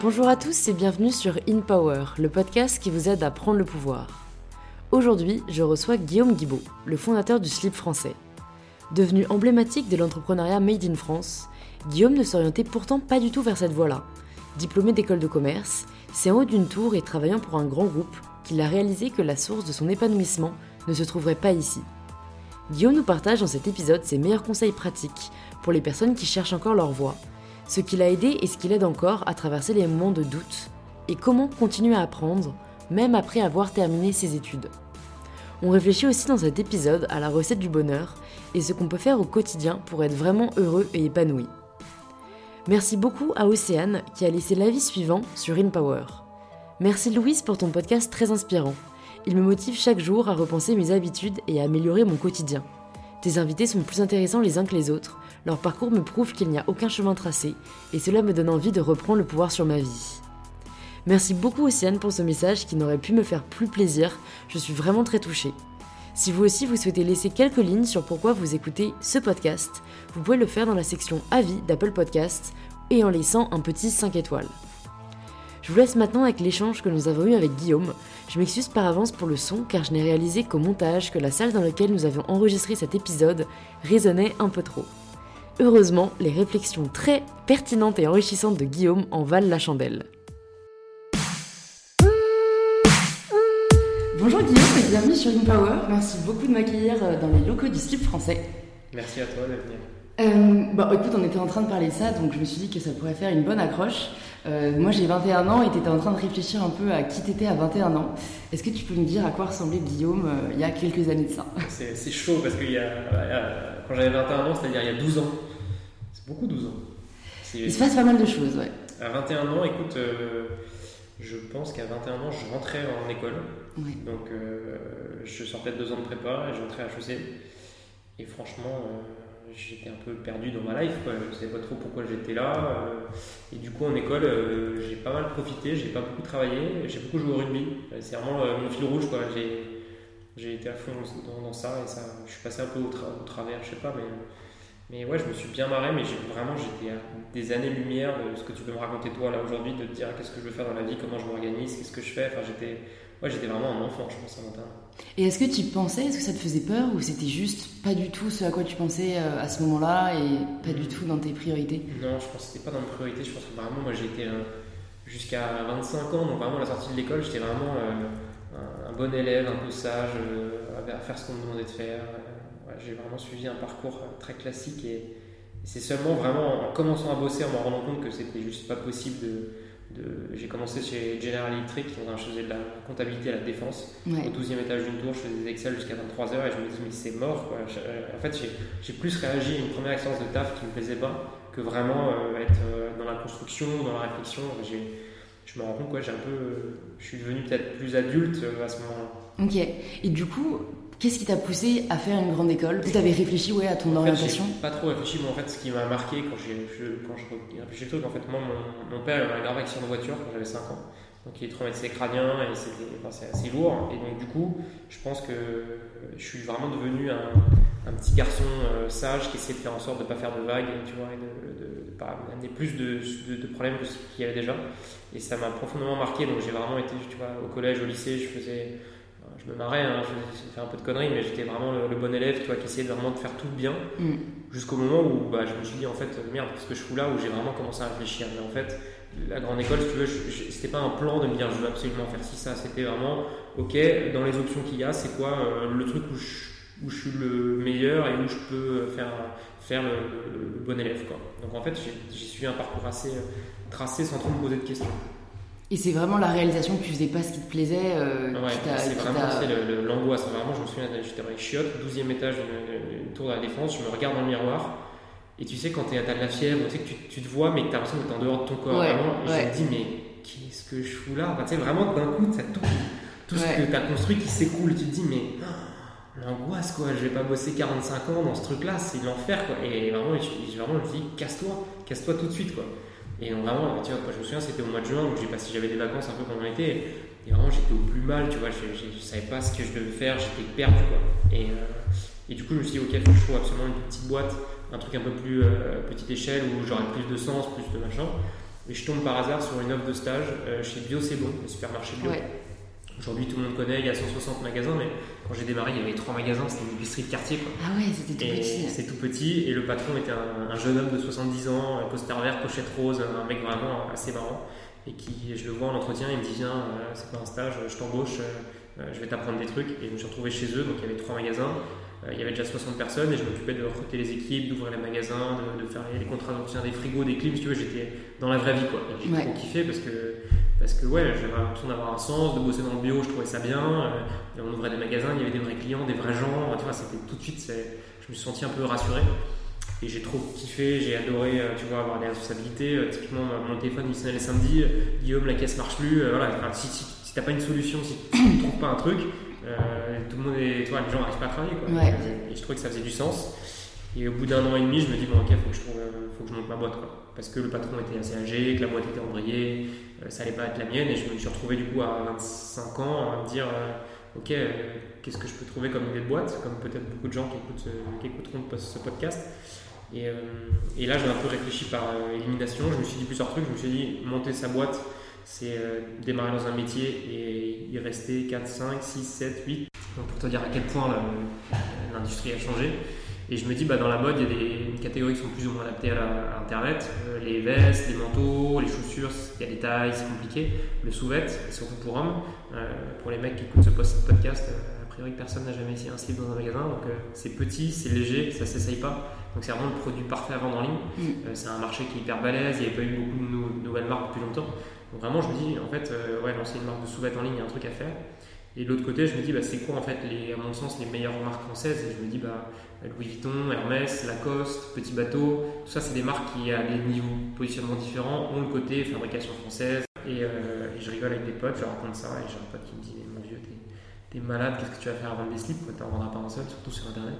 Bonjour à tous et bienvenue sur In Power, le podcast qui vous aide à prendre le pouvoir. Aujourd'hui, je reçois Guillaume Guibaud, le fondateur du slip français. Devenu emblématique de l'entrepreneuriat made in France, Guillaume ne s'orientait pourtant pas du tout vers cette voie-là. Diplômé d'école de commerce, c'est en haut d'une tour et travaillant pour un grand groupe qu'il a réalisé que la source de son épanouissement ne se trouverait pas ici. Guillaume nous partage dans cet épisode ses meilleurs conseils pratiques pour les personnes qui cherchent encore leur voie, ce qui l'a aidé et ce qui l'aide encore à traverser les moments de doute, et comment continuer à apprendre, même après avoir terminé ses études. On réfléchit aussi dans cet épisode à la recette du bonheur et ce qu'on peut faire au quotidien pour être vraiment heureux et épanoui. Merci beaucoup à Océane qui a laissé l'avis suivant sur InPower. Merci Louise pour ton podcast très inspirant. Il me motive chaque jour à repenser mes habitudes et à améliorer mon quotidien. Tes invités sont plus intéressants les uns que les autres, leur parcours me prouve qu'il n'y a aucun chemin tracé, et cela me donne envie de reprendre le pouvoir sur ma vie. Merci beaucoup Océane pour ce message qui n'aurait pu me faire plus plaisir, je suis vraiment très touchée. Si vous aussi vous souhaitez laisser quelques lignes sur pourquoi vous écoutez ce podcast, vous pouvez le faire dans la section avis d'Apple Podcast et en laissant un petit 5 étoiles. Je vous laisse maintenant avec l'échange que nous avons eu avec Guillaume. Je m'excuse par avance pour le son car je n'ai réalisé qu'au montage que la salle dans laquelle nous avions enregistré cet épisode résonnait un peu trop. Heureusement, les réflexions très pertinentes et enrichissantes de Guillaume en valent la chandelle. Bonjour Guillaume et bienvenue sur InPower. Merci beaucoup de m'accueillir euh, dans les locaux du slip français. Merci à toi de venir. Euh, bon, écoute, on était en train de parler de ça, donc je me suis dit que ça pourrait faire une bonne accroche. Euh, moi, j'ai 21 ans et tu étais en train de réfléchir un peu à qui t'étais à 21 ans. Est-ce que tu peux nous dire à quoi ressemblait Guillaume euh, il y a quelques années de ça? C'est chaud parce que y a, quand j'avais 21 ans, c'est-à-dire il y a 12 ans. C'est beaucoup 12 ans. Il se passe pas mal de choses, ouais. À 21 ans, écoute, euh, je pense qu'à 21 ans, je rentrais en école. Donc, je sortais de deux ans de prépa et j'entrais à HEC. Et franchement, j'étais un peu perdu dans ma life, quoi. je ne savais pas trop pourquoi j'étais là. Euh, et du coup, en école, euh, j'ai pas mal profité, j'ai pas beaucoup travaillé, j'ai beaucoup joué au rugby. Euh, c'est vraiment mon fil rouge, quoi. J'ai été à fond dans, ça et ça, je suis passé un peu au, travers, je sais pas, mais, mais ouais, je me suis bien marré, mais vraiment, j'étais à des années-lumière de ce que tu peux me raconter toi là aujourd'hui, de te dire qu'est-ce que je veux faire dans la vie, comment je m'organise, qu'est-ce que je fais. Enfin, j'étais Ouais, j'étais vraiment un enfant, je pense, à 21 Et est-ce que tu pensais, est-ce que ça te faisait peur ou c'était juste pas du tout ce à quoi tu pensais euh, à ce moment-là et pas du tout dans tes priorités? Non, je pense que c'était pas dans mes priorités. Je pense que vraiment, moi j'ai été euh, jusqu'à 25 ans, donc vraiment à la sortie de l'école, j'étais vraiment euh, un, bon élève, un peu sage, à faire ce qu'on me demandait de faire. J'ai vraiment suivi un parcours très classique et c'est seulement vraiment en commençant à bosser, en me rendant compte que c'était juste pas possible de j'ai commencé chez General Electric, je faisais de la comptabilité à la défense. Au 12e étage d'une tour, je faisais des Excel jusqu'à 23h et je me dis, mais c'est mort. Euh, en fait, j'ai plus réagi à une première expérience de taf qui me plaisait pas que vraiment euh, être euh, dans la construction, dans la réflexion. Je me rends compte, quoi, j'ai un peu, je suis devenu peut-être plus adulte à ce moment-là. Ok. Et du coup, Qu'est-ce qui t'a poussé à faire une grande école Tu avais réfléchi ouais, à ton en orientation fait, Pas trop réfléchi, mais en fait, ce qui m'a marqué quand j'ai quand je réfléchi le truc, en fait, moi, mon, père avait un grave accident de voiture quand j'avais 5 ans. Donc, il est traumatisé crânien et c'est assez lourd. Et donc, du coup, je pense que je suis vraiment devenu un, un petit garçon euh, sage qui essaie de faire en sorte de ne pas faire de vagues, tu vois, et de, de, pas amener plus de, de, problèmes que ce qu'il y avait déjà. Et ça m'a profondément marqué. Donc, j'ai vraiment été, tu vois, au collège, au lycée, je faisais je me marrais, hein, je faisais un peu de conneries, mais j'étais vraiment le, bon élève, tu vois, qui essayait vraiment de faire tout bien, mm. jusqu'au moment où bah, je me suis dit, en fait, merde, qu'est-ce que je fous là, où j'ai vraiment commencé à réfléchir. Mais en fait, la grande école, si tu veux, c'était pas un plan de me dire, je veux absolument faire ci, ça, c'était vraiment, ok, dans les options qu'il y a, c'est quoi euh, le truc où je, où je, suis le meilleur et où je peux faire, faire le, bon élève, quoi. Donc en fait, j'ai suivi un parcours assez euh, tracé sans trop me poser de questions. Et c'est vraiment la réalisation que tu faisais pas ce qui te plaisait euh, ouais, C'est vraiment l'angoisse. Vraiment, je me souviens, j'étais dans les chiottes, 12e étage d'une tour de la défense, je me regarde dans le miroir. Et tu sais, quand tu as de la fièvre, tu sais que tu, te vois, mais que tu as l'impression d'être en dehors de ton corps. vraiment, et je me dis, mais qu'est-ce que je fous là? Enfin, Tu sais, vraiment, d'un coup, ça tout, tout ce que tu as construit qui s'écroule. Tu te dis, mais oh, l'angoisse, quoi. Je vais pas bosser 45 ans dans ce truc-là, c'est l'enfer, quoi. Et vraiment, je, vraiment, je me dis, casse-toi, casse-toi tout de suite, quoi. Et vraiment, tu vois, je me souviens, c'était au mois de juin où j'ai passé, j'avais des vacances un peu pendant l'été. Et vraiment, j'étais au plus mal, tu vois, je, je, savais pas ce que je devais faire, j'étais perdu, quoi. Et, euh, et, du coup, je me suis dit, ok, faut que je trouve absolument une petite boîte, un truc un peu plus euh, petite échelle où j'aurais plus de sens, plus de machin. Et je tombe par hasard sur une offre de stage chez Bio C'est Bon, le supermarché bio. Aujourd'hui, tout le monde connaît, il y a 160 magasins, mais quand j'ai démarré, il y avait trois magasins, c'était une épicerie de quartier. Quoi. Ah ouais, c'était tout petit. C'est tout petit, et le patron était un, jeune homme de 70 ans, poster vert, pochette rose, un mec vraiment assez marrant. Et qui, je le vois en entretien, il me dit Viens, euh, c'est pas un stage, je t'embauche, euh, je vais t'apprendre des trucs. Et je me suis retrouvé chez eux, donc il y avait trois magasins. Euh, il y avait déjà 60 personnes et je m'occupais de recruter les équipes, d'ouvrir les magasins, de, faire les contrats d'entretien des frigos, des clims. tu veux, j'étais dans la vraie vie quoi. J'ai trop kiffé parce que, parce que ouais, j'avais l'impression d'avoir un sens, de bosser dans le bio, je trouvais ça bien. Euh, on ouvrait des magasins, il y avait des vrais clients, des vrais gens. Tu vois, c'était tout de suite, je me suis senti un peu rassuré. Et j'ai trop kiffé, j'ai adoré, euh, tu vois, avoir des responsabilités. typiquement, mon téléphone il sonnait les samedis, Guillaume, la caisse marche plus. voilà, si, si, si t'as pas une solution, si tu ne trouves pas un truc, tout le monde est, toi, les gens n'arrivent pas à travailler. Quoi. Et je trouvais que ça faisait du sens. Et au bout d'un an et demi, je me dis, bon, ok, il faut, que je trouve, euh, faut que je monte ma boîte. Quoi. Parce que le patron était assez âgé, que la boîte était embrayée, euh, ça allait pas être la mienne. Et je me suis retrouvé du coup à 25 ans à me dire, ok, qu'est-ce que je peux trouver comme idée de boîte, comme peut-être beaucoup de gens qui, écoutent, qui écouteront ce podcast. Et, et là, j'ai un peu réfléchi par élimination. Je me suis dit plusieurs trucs. Je me suis dit, monter sa boîte, c'est euh, démarrer dans un métier et y rester 4, 5, 6, 7, 8. Donc pour te dire à quel point l'industrie a changé. Et je me dis, bah, dans la mode, il y a des catégories qui sont plus ou moins adaptées à, Internet. Euh, les vestes, les manteaux, les chaussures, il y a des tailles, c'est compliqué. Le sous-vêt, surtout pour hommes. Euh, pour les mecs qui écoutent ce podcast, a priori personne n'a jamais essayé un slip dans un magasin. Donc c'est petit, c'est léger, ça s'essaye pas. Donc c'est vraiment le produit parfait à vendre en ligne. Mm. c'est un marché qui est hyper balèze, il n'y avait pas eu beaucoup de nouvelles marques depuis longtemps. Donc vraiment, je me dis, en fait, euh, ouais, lancer une marque de sous-vêtements en ligne, il y a un truc à faire. Et de l'autre côté, je me dis, bah, c'est quoi en fait, les, à mon sens, les meilleures marques françaises? Et je me dis, bah, Louis Vuitton, Hermès, Lacoste, Petit Bateau, tout ça, c'est des marques qui, à des niveaux positionnement différents, ont le côté fabrication française. Et, euh, je rigole avec des potes, je raconte ça, et j'ai un pote qui me dit, mon vieux, t'es, malade, qu'est-ce que tu vas faire vendre des slips Tu n'en vendras pas un seul, surtout sur Internet.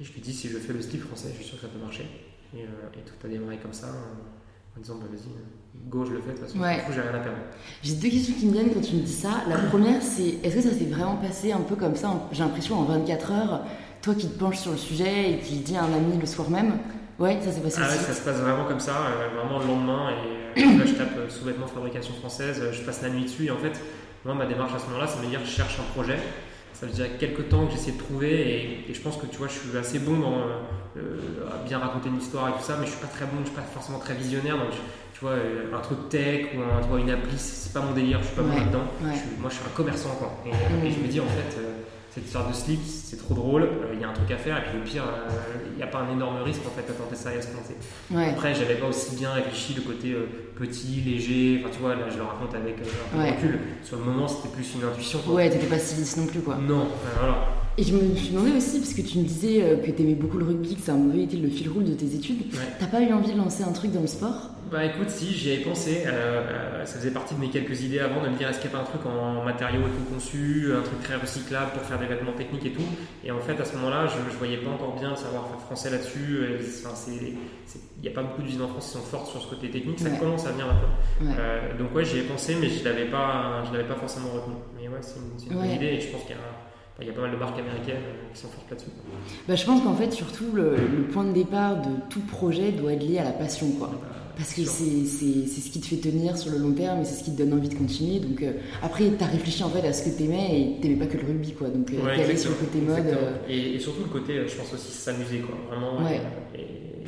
Et je lui dis, si je fais le slip français, je suis sûr que ça peut marcher. Et, euh, et tout a démarré comme ça, en disant, bah, vas-y go, je le fais, de toute façon, ouais. j'ai rien à perdre. J'ai deux questions qui me viennent quand tu me dis ça. La première, c'est est-ce que ça s'est vraiment passé un peu comme ça J'ai l'impression en 24 heures, toi qui te penches sur le sujet et qui dis à un ami le soir même? Ouais, ça s'est passé ah ouais, ça se passe vraiment comme ça, euh, vraiment le lendemain. Et euh, là, je tape euh, sous-vêtements fabrication française, je passe la nuit dessus. Et en fait, moi, ma démarche à ce moment-là, c'est de me dire je cherche un projet. Ça veut dire quelques temps que j'essaie de trouver et, je pense que tu vois, je suis assez bon dans, à bien raconter une histoire et tout ça, mais je suis pas très bon, je suis pas forcément très visionnaire. Donc tu vois, euh, un truc tech ou un, tu une appli, c'est pas mon délire, je suis pas bon là-dedans. moi, je suis un commerçant, quoi. Et, mm. je me dis, en fait, euh, cette histoire de slip, c'est trop drôle, euh, il y a un truc à faire, et puis le pire, il n'y a pas un énorme risque, en fait, à tenter ça et à se planter. Après, j'avais pas aussi bien réfléchi le côté petit, léger, enfin, tu vois, là, je le raconte avec un peu de recul. Sur le moment, c'était plus une intuition. Quoi. Ouais, t'étais pas si non plus, quoi. Non, voilà. Et je me suis demandé aussi, parce que tu me disais que t'aimais beaucoup le rugby, que ça a mauvais été le fil rouge de tes études, t'as pas eu envie de lancer un truc dans le sport? Bah écoute, si, j'y avais pensé. Euh, euh, ça faisait partie de mes quelques idées avant de me dire est-ce qu'il n'y a pas un truc en matériaux conçu, un truc très recyclable pour faire des vêtements techniques et tout? Et en fait, à ce moment-là, je ne voyais pas encore bien le savoir-faire français là-dessus. Il n'y a pas beaucoup d'usines en France qui sont fortes sur ce côté technique. Ça commence à venir. Euh, donc ouais, j'y ai pensé, mais je ne l'avais pas, pas forcément retenu. Mais ouais, c'est une, une bonne idée et je pense qu'il y a il y a pas mal de marques américaines qui sont fortes là-dessus. Bah, je pense qu'en fait, surtout, le, point de départ de tout projet doit être lié à la passion. Quoi. Bah, parce que c'est ce qui te fait tenir sur le long terme et c'est ce qui te donne envie de continuer. Donc euh, après, tu as réfléchi en fait à ce que tu aimais et tu pas que le rugby. Quoi. Donc euh, allé sur le côté mode. Euh, et, surtout le côté, je pense aussi s'amuser. Quoi. Vraiment. Et,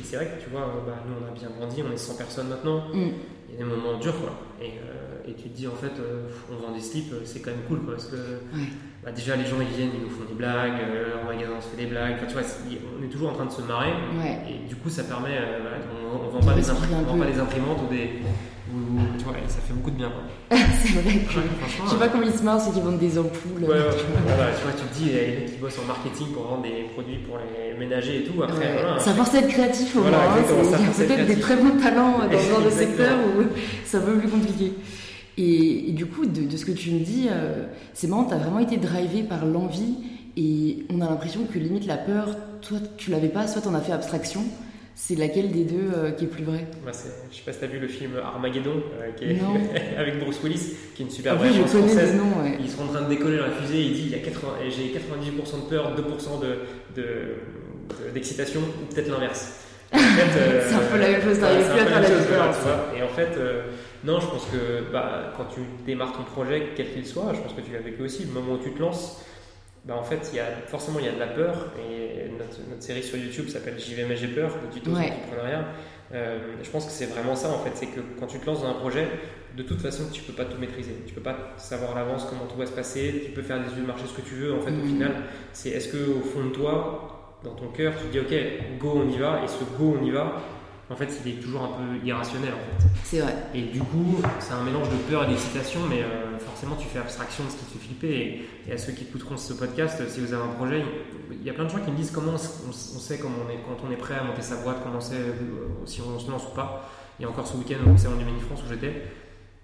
c'est vrai que tu vois, bah, nous on a bien grandi, on est 100 personnes maintenant. Mm. Il y a des moments durs. Quoi. Et, et tu te dis en fait, on vend des slips, c'est quand même cool. Quoi, parce que bah, déjà les gens ils viennent, ils nous font des blagues, en magasin on se fait des blagues. Enfin, tu vois, on est toujours en train de se marrer. Et du coup, ça permet. Bah, on, vend pas des pas des imprimantes ou des. tu vois, ça fait beaucoup de bien. c'est vrai que. je sais pas comment ils se marrent ceux qui vendent des ampoules. Ouais, ouais, tu, vois. tu vois, tu te dis, les mecs qui bossent en marketing pour vendre des produits pour les ménagers et tout. Après, voilà, ça force à être créatif au moins. Hein, il y a peut-être des très bons talents dans ce genre de secteur où c'est un peu plus compliqué. Et, du coup, de, ce que tu me dis, euh, c'est marrant, tu as vraiment été drivé par l'envie et on a l'impression que limite la peur, toi tu l'avais pas, soit tu en as fait abstraction c'est laquelle des deux euh, qui est plus vraie? Bah, Je sais pas si tu as vu le film Armageddon euh, qui est avec Bruce Willis, qui est une super ah, oui, française. Ils sont en train de décoller la fusée il dit il y a j'ai 98% de peur, 2% de, d'excitation, ou peut-être l'inverse. c'est un peu la même chose, t'arrives plus à faire la différence. et en fait, non, je pense que bah, quand tu démarres ton projet, quel qu'il soit, je pense que tu l'as vécu aussi, le moment où tu te lances, bah, en fait, y a, forcément, il y a de la peur. Et notre, notre série sur YouTube s'appelle J'y vais, mais j'ai peur, le tuto ouais. d'entrepreneuriat. Euh, je pense que c'est vraiment ça, en fait. C'est que quand tu te lances dans un projet, de toute façon, tu peux pas tout maîtriser. Tu peux pas savoir à l'avance comment tout va se passer. Tu peux faire des yeux de marché ce que tu veux. En fait, au mm. final, c'est est-ce que au fond de toi, dans ton cœur, tu te dis, OK, go, on y va. Et ce go, on y va, en fait, il est toujours un peu irrationnel en fait. C'est vrai. Et du coup, c'est un mélange de peur et d'excitation, mais euh, forcément, tu fais abstraction de ce qui te fait flipper. Et, à ceux qui écouteront ce podcast, si vous avez un projet, il y a plein de gens qui me disent comment on, sait comment on est, quand on est prêt à monter sa boîte, comment on sait euh, si on se lance ou pas. Et encore ce week-end au Salon du France où j'étais,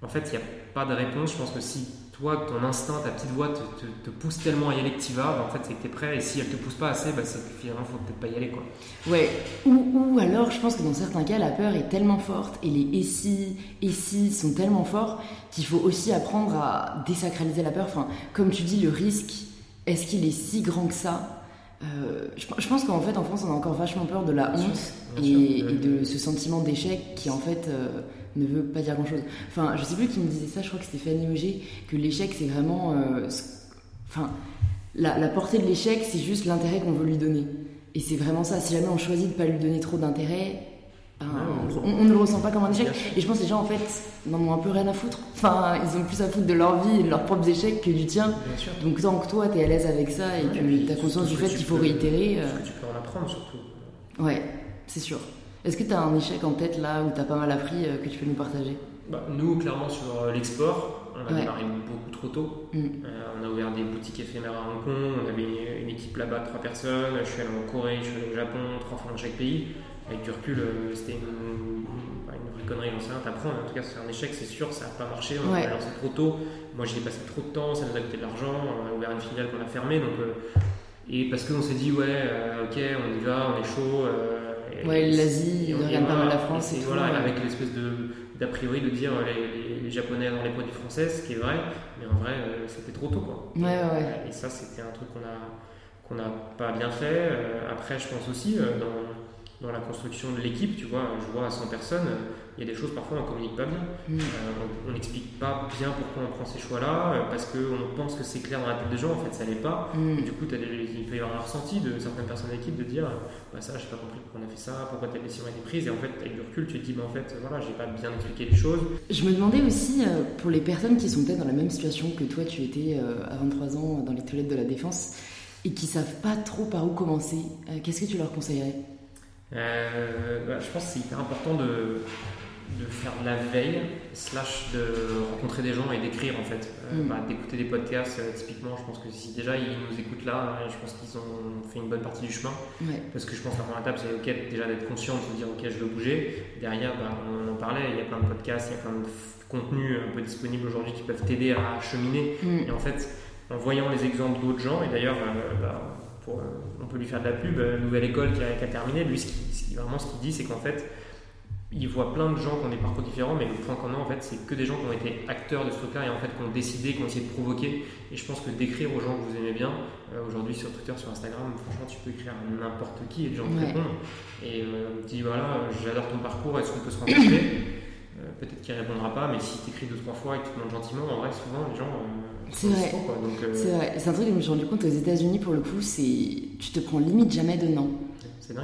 en fait, il n'y a pas de réponse. Je pense que si toi, ton instinct, ta petite voix te, pousse tellement à y aller que tu vas, bah, en fait, c'est que tu es prêt. Et si elle te pousse pas assez, bah, c'est que finalement, faut peut-être pas y aller. Quoi. Ouais. Ou, alors, je pense que dans certains cas, la peur est tellement forte et les et si, et si sont tellement forts qu'il faut aussi apprendre à désacraliser la peur. Enfin, comme tu dis, le risque, est-ce qu'il est si grand que ça? Euh, je, pense qu'en fait, en France, on a encore vachement peur de la honte et, de ce sentiment d'échec qui, en fait, euh, ne veut pas dire grand chose. Enfin, je sais plus qui me disait ça, je crois que c'était Fanny Auger, que l'échec c'est vraiment. Euh, enfin, la, portée de l'échec c'est juste l'intérêt qu'on veut lui donner. Et c'est vraiment ça, si jamais on choisit de pas lui donner trop d'intérêt, ben, on, ne le ressent pas comme un échec. Et je pense que les gens en fait n'en ont un peu rien à foutre. Enfin, ils ont plus à foutre de leur vie et de leurs propres échecs que du tien. Donc tant que toi tu es à l'aise avec ça et que tu as conscience du fait qu'il faut réitérer. Euh, que tu peux en apprendre surtout. Ouais, c'est sûr. Est-ce que tu as un échec en tête là où tu as pas mal appris euh, que tu peux nous partager? Bah, Nous, clairement, sur euh, l'export, on a démarré beaucoup trop tôt. Mm. Euh, on a ouvert des boutiques éphémères à Hong Kong, on avait une, équipe là-bas de trois personnes. Je suis allé en Corée, je suis allé au Japon, trois fois dans chaque pays. Avec du recul, c'était une, vraie connerie, j'en sais rien, t'apprends. En tout cas, c'est un échec, c'est sûr, ça n'a pas marché. On a lancé trop tôt. Moi, j'y ai passé trop de temps, ça nous a coûté de l'argent. On a ouvert une filiale qu'on a fermée. Donc, et parce qu'on s'est dit, ouais, ok, on y va, on est chaud ouais, l'Asie, il regarde pas mal la France. Et, voilà, avec l'espèce d'a priori de dire les, les, Japonais dans les produits français, ce qui est vrai, mais en vrai, euh, c'était trop tôt. Quoi. Ouais, ouais. Et ça, c'était un truc qu'on a qu'on n'a pas bien fait. Euh, après, je pense aussi euh, dans, dans la construction de l'équipe, tu vois, je vois à 100 personnes il y a des choses parfois on communique pas bien. Mm. Euh, on n'explique pas bien pourquoi on prend ces choix-là, euh, parce qu'on pense que c'est clair dans la tête des gens, en fait ça l'est pas. Mm. du coup, il peut y avoir un ressenti de certaines personnes de l'équipe de dire bah, ça, j'ai pas compris pourquoi on a fait ça, pourquoi telle décision a été prise. Et en fait, avec du recul, tu te dis bah, en fait, voilà, j'ai pas bien expliqué les choses. Je me demandais aussi, euh, pour les personnes qui sont peut-être dans la même situation que toi, tu étais à 23 ans dans les toilettes de la Défense et qui savent pas trop par où commencer, qu'est-ce que tu leur conseillerais? Bah, je pense que c'est hyper important de, de faire de la veille, slash de rencontrer des gens et d'écrire en fait. Euh, mm. bah, d'écouter des podcasts, euh, typiquement, je pense que si déjà ils nous écoutent là, je pense qu'ils ont fait une bonne partie du chemin. Parce que je pense que la première étape, c'est ok, déjà d'être conscient, de se dire ok, je veux bouger. Derrière, bah, on en parlait, il y a plein de podcasts, il y a plein de contenus un peu disponibles aujourd'hui qui peuvent t'aider à cheminer. Mm. Et en fait, en voyant les exemples d'autres gens, et d'ailleurs, euh, bah, on peut lui faire de la pub, Nouvelle École qui a, terminé, lui, ce qui, vraiment ce qu'il dit, c'est qu'en fait, il voit plein de gens qui ont des parcours différents, mais le point commun, en fait, c'est que des gens qui ont été acteurs de ce truc-là et en fait qui ont décidé, qui ont essayé de provoquer. Et je pense que d'écrire aux gens que vous aimez bien, euh, aujourd'hui sur Twitter, sur Instagram, franchement, tu peux écrire à n'importe qui et les gens te répondent. Et euh, tu dis voilà, j'adore ton parcours, est-ce qu'on peut se rencontrer? Euh, Peut-être qu'il répondra pas, mais si tu écris deux, trois fois et que tu te demandes gentiment, en vrai, souvent, les gens. C'est vrai. C'est vrai. C'est un truc que je me suis rendu compte aux États-Unis pour le coup, c'est tu te prends limite jamais de non.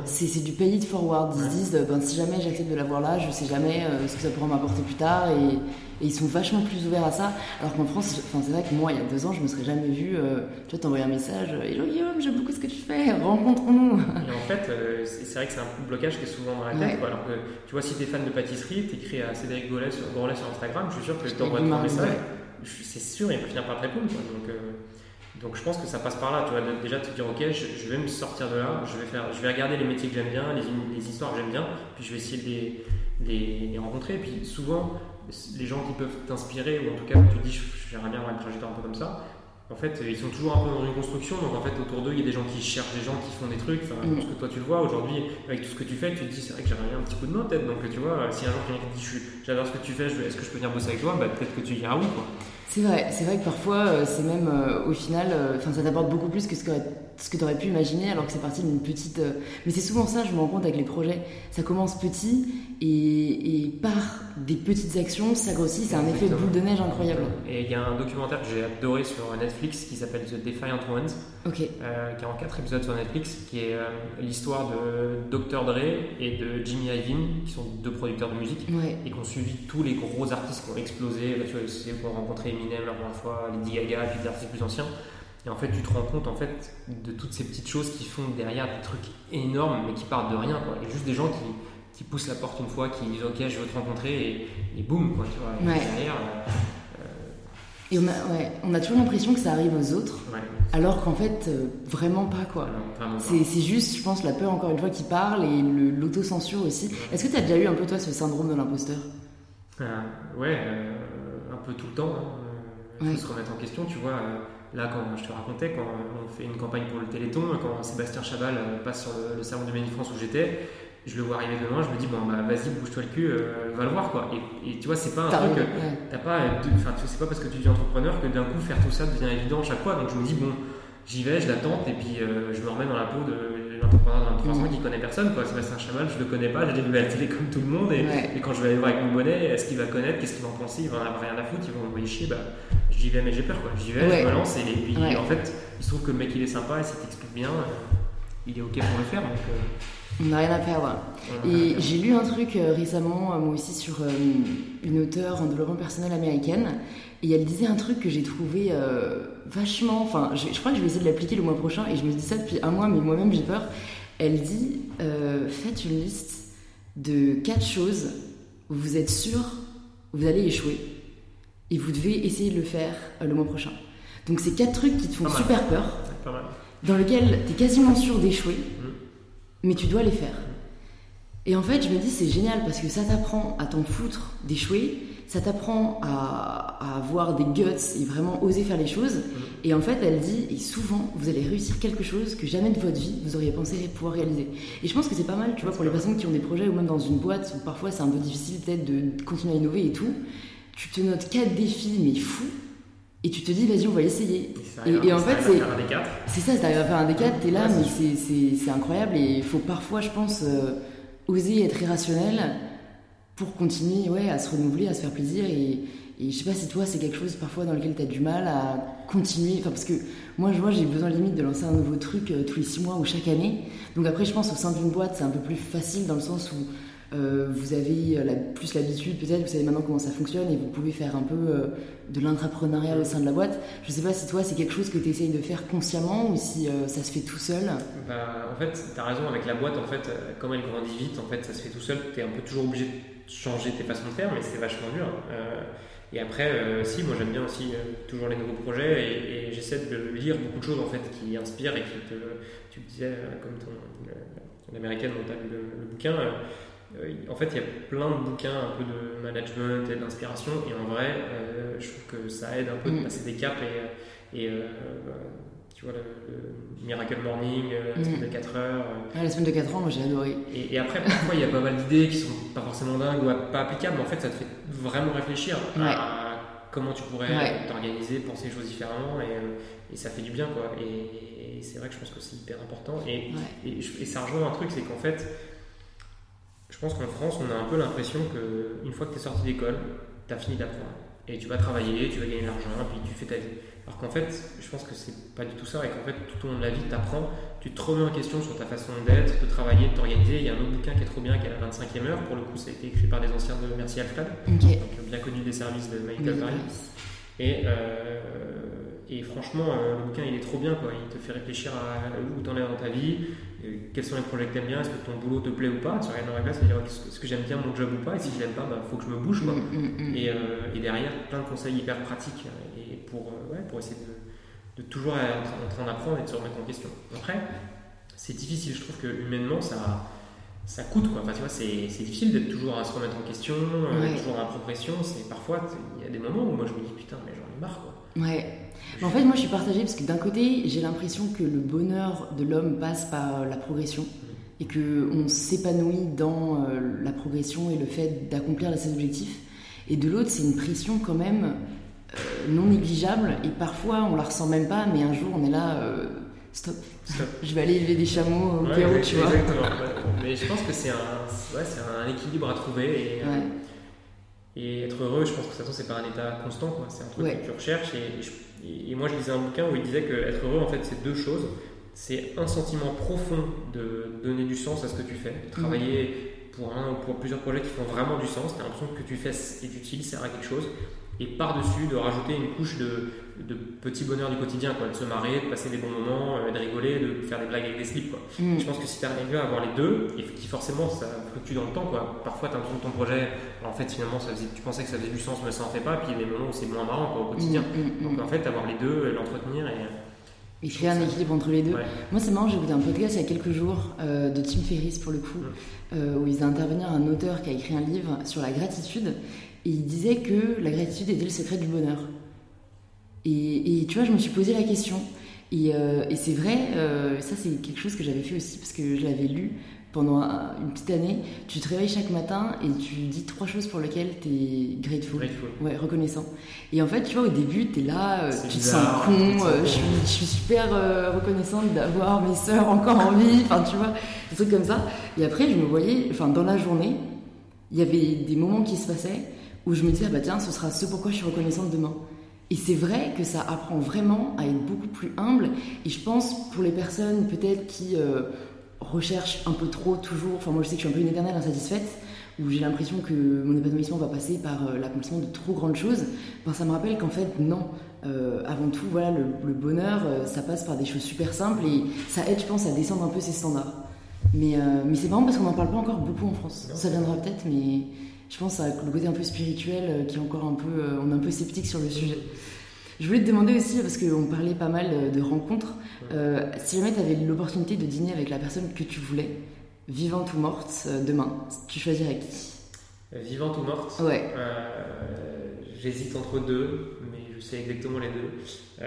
C'est du pays de forward. Ils se disent, ben, si jamais j'accepte de l'avoir là, je sais jamais euh, ce que ça pourra m'apporter plus tard. Et, ils sont vachement plus ouverts à ça. Alors qu'en France, c'est vrai que moi, il y a deux ans, je me serais jamais vu, euh, tu vois, t'envoyer un message Hello Guillaume, j'aime beaucoup ce que tu fais, rencontrons-nous. Et en fait, euh, c'est vrai que c'est un blocage qui est souvent dans la tête. Alors que, tu vois, si t'es fan de pâtisserie, t'écris à Cédric Gourlet sur, sur Instagram, je suis sûr que t'envoies ton message. C'est sûr, il va finir par te répondre. Donc, donc je pense que ça passe par là, déjà te dire ok, je, vais me sortir de là, je vais, faire, je vais regarder les métiers que j'aime bien, les, histoires que j'aime bien, puis je vais essayer de les, rencontrer. Et puis souvent, les gens qui peuvent t'inspirer, ou en tout cas tu te dis j'aimerais bien avoir une trajectoire un peu comme ça, en fait ils sont toujours un peu dans une construction, donc en fait autour d'eux il y a des gens qui cherchent des gens qui font des trucs, enfin mm. parce que toi tu le vois aujourd'hui avec tout ce que tu fais, tu te dis c'est vrai que j'aimerais bien un petit coup de main peut-être, donc tu vois, si un jour quelqu'un te dit j'adore ce que tu fais, est-ce que je peux venir bosser avec toi, bah, peut-être que tu diras oui quoi. C'est vrai, c'est vrai que parfois, c'est même au final, enfin, ça t'apporte beaucoup plus que ce que, ce que tu aurais pu imaginer alors que c'est parti d'une petite. Mais c'est souvent ça, je me rends compte avec les projets. Ça commence petit et, et par des petites actions, ça grossit, c'est un effet boule de neige incroyable. Et il y a un documentaire que j'ai adoré sur Netflix qui s'appelle The Defiant Ones, okay. euh, qui est en 4 épisodes sur Netflix, qui est euh, l'histoire de Dr. Dre et de Jimmy Iovine, qui sont deux producteurs de musique, et qui ont suivi tous les gros artistes qui ont explosé. Là, tu vois, c'est pour rencontrer Eminem la première fois, Lady Gaga, puis des artistes plus anciens. Et en fait, tu te rends compte en fait de toutes ces petites choses qui font derrière des trucs énormes, mais qui partent de rien. Quoi. Et juste des gens qui qui poussent la porte une fois, qui disent ok je veux te rencontrer et, et boum quoi tu vois. Ouais. derrière, euh, et on a, ouais, on a toujours l'impression que ça arrive aux autres, alors qu'en fait euh, vraiment pas quoi. C'est juste je pense la peur encore une fois qui parle et l'autocensure aussi. Est-ce que tu as déjà eu un peu toi ce syndrome de l'imposteur? Euh, Ouais, un peu tout le temps. Il hein. faut se remettre en question, tu vois. Là, quand je te racontais, quand on fait une campagne pour le Téléthon, quand Sébastien Chabal passe sur le, salon du Ménil France où j'étais, je le vois arriver demain, je me dis, bon, bah, vas-y, bouge-toi le cul, euh, va le voir, quoi. Et, et tu vois, c'est pas un truc, ouais. t'as pas, enfin, c'est pas parce que tu es entrepreneur que d'un coup faire tout ça devient évident chaque fois. Donc je me dis, bon, j'y vais, je l'attends, et puis euh, je me remets dans la peau de l'entrepreneur de 23 ans qui connaît personne, quoi. Sébastien Chamal, je le connais pas, j'ai des à la télé comme tout le monde, et, et quand je vais aller voir avec mon bonnet, est-ce qu'il va connaître, qu'est-ce qu'il va en penser, il va en avoir rien à foutre, il va m'envoyer chier, bah, j'y vais, mais j'ai peur, quoi. J'y vais, je me lance, et, puis en fait, il se trouve que le mec il est sympa, et s'il t'explique bien, euh, il est ok pour le faire, donc. On n'a rien à perdre. Et j'ai lu un truc euh, récemment, euh, moi aussi, sur euh, une auteure en développement personnel américaine. Et elle disait un truc que j'ai trouvé vachement. Enfin, je, crois que je vais essayer de l'appliquer le mois prochain. Et je me dis ça depuis un mois, mais moi-même j'ai peur. Elle dit faites une liste de quatre choses où vous êtes sûr vous allez échouer. Et vous devez essayer de le faire le mois prochain. Donc, c'est quatre trucs qui te font super peur. Dans lesquels tu es quasiment sûr d'échouer. Mm mais tu dois les faire. Et en fait, je me dis, c'est génial parce que ça t'apprend à t'en foutre d'échouer, ça t'apprend à, avoir des guts et vraiment oser faire les choses. Mm. Et en fait, elle dit, et souvent, vous allez réussir quelque chose que jamais de votre vie vous auriez pensé pouvoir réaliser. Et je pense que c'est pas mal, tu vois, pour les personnes qui ont des projets ou même dans une boîte où parfois c'est un peu difficile peut-être de continuer à innover et tout. Tu te notes quatre défis, mais fous, et tu te dis, vas-y, on va essayer. Et, en fait, c'est. C'est ça, c'est arrivé à faire un des quatre, t'es là, mais c'est incroyable. Et il faut parfois, je pense, euh, oser être irrationnel pour continuer ouais, à se renouveler, à se faire plaisir. Et, et je sais pas si toi, c'est quelque chose parfois dans lequel tu as du mal à continuer. Enfin, parce que moi, je vois, j'ai besoin limite de lancer un nouveau truc euh, tous les six mois ou chaque année. Donc après, je pense au sein d'une boîte, c'est un peu plus facile dans le sens où euh, vous avez la, plus l'habitude, peut-être, vous savez maintenant comment ça fonctionne et vous pouvez faire un peu euh, de l'entrepreneuriat au sein de la boîte. Je sais pas si toi, c'est quelque chose que tu essayes de faire consciemment ou si euh, ça se fait tout seul. Bah, en fait, tu as raison, avec la boîte, en fait, comme elle grandit vite, en fait, ça se fait tout seul. Tu es un peu toujours obligé de changer tes façons de faire, mais c'est vachement dur. et après, si, moi j'aime bien aussi toujours les nouveaux projets et, j'essaie de lire beaucoup de choses en fait qui inspirent et qui te. Tu disais, comme ton, l'américaine dont tu as lu le bouquin euh, en fait, il y a plein de bouquins un peu de management et d'inspiration, et en vrai, euh, je trouve que ça aide un peu de mm. passer des caps et, et euh, tu vois, le, Miracle Morning, la semaine mm. de 4 heures. Ah, la semaine de 4 heures, moi j'ai adoré. Et, après, parfois, il y a pas mal d'idées qui sont pas forcément dingues ou pas applicables, mais en fait, ça te fait vraiment réfléchir à comment tu pourrais t'organiser, penser les choses différemment, et, et, ça fait du bien, quoi. Et, c'est vrai que je pense que c'est hyper important. Et, et, ça rejoint un truc, c'est qu'en fait, je pense qu'en France, on a un peu l'impression qu'une fois que tu es sorti d'école, tu as fini d'apprendre. Et tu vas travailler, tu vas gagner de l'argent, puis tu fais ta vie. Alors qu'en fait, je pense que c'est pas du tout ça, et qu'en fait, tout au long de la vie, tu apprends, tu te remets en question sur ta façon d'être, de travailler, de t'organiser. Il y a un autre bouquin qui est trop bien, qui est la 25e heure. Pour le coup, ça a été écrit par des anciens de Merci Alfred, donc bien connu des services de Michael Paris. Et, euh, et franchement, euh, le bouquin, il est trop bien. Quoi. Il te fait réfléchir à où tu en es dans ta vie, quels sont les projets que tu aimes bien, est-ce que ton boulot te plaît ou pas, tu regardes dans la glace et dire est-ce que j'aime bien mon job ou pas, et si je l'aime pas, il bah, faut que je me bouge. Quoi. Mm, mm, mm. Et, euh, et, derrière, plein de conseils hyper pratiques et pour, euh, ouais, pour essayer de, de toujours être en train d'apprendre et de se remettre en question. Après, c'est difficile, je trouve que humainement, ça, ça coûte. Quoi. Enfin, tu vois, c'est, difficile d'être toujours à se remettre en question, euh, toujours en progression. C'est, parfois, il y a des moments où moi je me dis putain, mais j'en ai marre. Quoi. Ouais en fait, moi, je suis partagée parce que d'un côté, j'ai l'impression que le bonheur de l'homme passe par la progression et que on s'épanouit dans euh, la progression et le fait d'accomplir ses objectifs. Et de l'autre, c'est une pression quand même non négligeable et parfois on la ressent même pas, mais un jour on est là, stop. je vais aller élever des chameaux au Pérou, tu vois. Mais je pense que c'est un, ouais, un, équilibre à trouver et, et, être heureux, je pense que de toute façon c'est pas un état constant, c'est un truc que tu recherches et, et, moi je lisais un bouquin où il disait que être heureux en fait c'est deux choses. C'est un sentiment profond de donner du sens à ce que tu fais, de travailler pour un ou pour plusieurs projets qui font vraiment du sens, tu as l'impression que tu fais est utile, sert à quelque chose, et par-dessus de rajouter une couche de, de petit bonheur du quotidien, quoi, de se marrer, de passer des bons moments, euh, de rigoler, de faire des blagues avec des slips. Quoi. Mm. Je pense que si tu arrives à avoir les deux, et qui forcément ça fluctue dans le temps, quoi. parfois tu as l'impression que ton projet, en fait finalement ça faisait, tu pensais que ça faisait du sens mais ça en fait pas, puis il y a des moments où c'est moins marrant quoi, au quotidien. Mm, mm, Donc en fait avoir les deux, l'entretenir et et créer un équilibre entre les deux. Moi, c'est marrant, j'ai écouté un podcast il y a quelques jours euh, de Tim Ferriss, pour le coup, euh, où ils a intervenir un auteur qui a écrit un livre sur la gratitude. Et il disait que la gratitude était le secret du bonheur. Et, et tu vois, je me suis posé la question. Et, euh, et c'est vrai, ça c'est quelque chose que j'avais fait aussi parce que je l'avais lu pendant une petite année, tu te réveilles chaque matin et tu dis trois choses pour lesquelles tu es grateful. Ouais, reconnaissant. Et en fait, tu vois, au début, tu es là, euh, tu te sens con, euh, je, suis, je, suis, super euh, reconnaissante d'avoir mes sœurs encore en vie, enfin, tu vois, des trucs comme ça. Et après, je me voyais, enfin, dans la journée, il y avait des moments qui se passaient où je me disais, ah bah tiens, ce sera ce pourquoi je suis reconnaissante demain. Et c'est vrai que ça apprend vraiment à être beaucoup plus humble. Et je pense pour les personnes peut-être qui recherche un peu trop toujours, enfin moi je sais que je suis un peu une éternelle insatisfaite, où j'ai l'impression que mon épanouissement va passer par euh, l'accomplissement de trop grandes choses, ben, ça me rappelle qu'en fait non. Euh, avant tout, voilà, le, bonheur, euh, ça passe par des choses super simples et ça aide, je pense, à descendre un peu ses standards. Mais, mais c'est marrant parce qu'on n'en parle pas encore beaucoup en France. Ça viendra peut-être, mais je pense à le côté un peu spirituel qui est encore un peu, on est un peu sceptique sur le sujet. Je voulais te demander aussi, parce qu'on parlait pas mal de rencontres, euh, si jamais tu avais l'opportunité de dîner avec la personne que tu voulais, vivante ou morte, euh, demain, tu choisirais qui? Vivante ou morte? Ouais. Euh, j'hésite entre deux, mais je sais exactement les deux.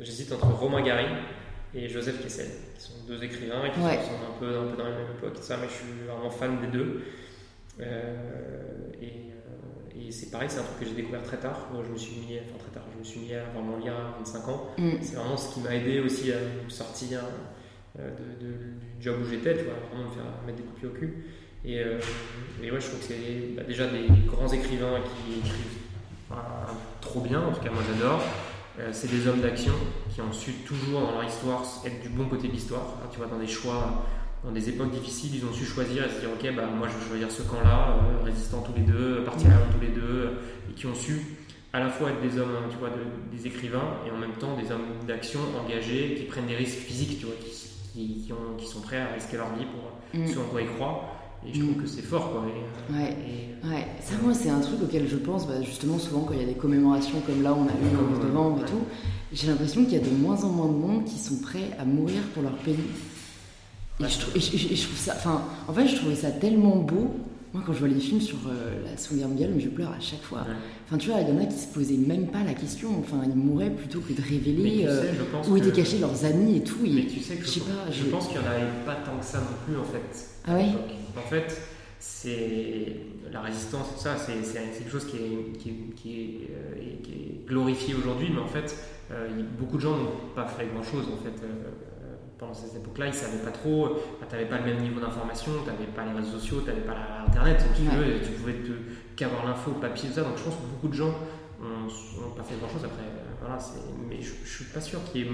J'hésite entre Romain Gary et Joseph Kessel, qui sont deux écrivains qui sont un peu, un peu dans la même époque, ça, mais je suis vraiment fan des deux. Et et c'est pareil, c'est un truc que j'ai découvert très tard. Je me suis mis, enfin très tard, je me suis mis à avoir mon lien à 25 ans. Mm. C'est vraiment ce qui m'a aidé aussi à sortir euh, de, du job où j'étais, tu vois, vraiment me faire mettre des coups au cul. Et, euh, et ouais, je trouve que c'est bah, déjà des grands écrivains qui écrivent trop bien, en tout cas moi j'adore. Euh, c'est des hommes d'action qui ont su toujours dans leur histoire être du bon côté de l'histoire. tu vois, dans des choix dans des époques difficiles, ils ont su choisir et se dire ok, bah, moi je vais choisir ce camp-là, euh, résistants tous les deux, partis tous les deux, et qui ont su à la fois être des hommes, tu vois, des écrivains et en même temps des hommes d'action engagés qui prennent des risques physiques, tu vois, qui, qui, ont, qui sont prêts à risquer leur vie pour mm. ce en quoi ils croient. Et je trouve mm. que c'est fort, quoi. Euh, ouais. ouais. Ça, moi, c'est un truc auquel je pense, bah, justement, souvent quand il y a des commémorations comme là, on a eu en novembre et tout, j'ai l'impression qu'il y a de moins en moins de monde qui sont prêts à mourir pour leur pays. Et, je, trouve ça, enfin, en fait, je trouvais ça tellement beau. Moi, quand je vois les films sur euh, la Seconde Guerre mondiale, je pleure à chaque fois. Enfin, tu vois, il y en a qui se posaient même pas la question. Enfin, ils mouraient plutôt que de révéler euh, où étaient cachés leurs amis et tout. Mais tu sais que je, sais pas, je pense qu'il n'y en avait pas tant que ça non plus, en fait. Ah ouais En fait, c'est la résistance, tout ça, c'est quelque chose qui est, qui est, qui est, euh, qui est glorifié aujourd'hui, mais en fait, beaucoup de gens n'ont pas fait grand chose, en fait pendant cette époque-là, ils ne savaient pas trop, bah, tu n'avais pas le même niveau d'information, tu n'avais pas les réseaux sociaux, tu n'avais pas Internet, tu, tu pouvais qu'avoir l'info, papier, tout ça. Donc je pense que beaucoup de gens n'ont pas fait grand-chose après. Euh, voilà, mais je ne suis pas sûr qu'il y ait...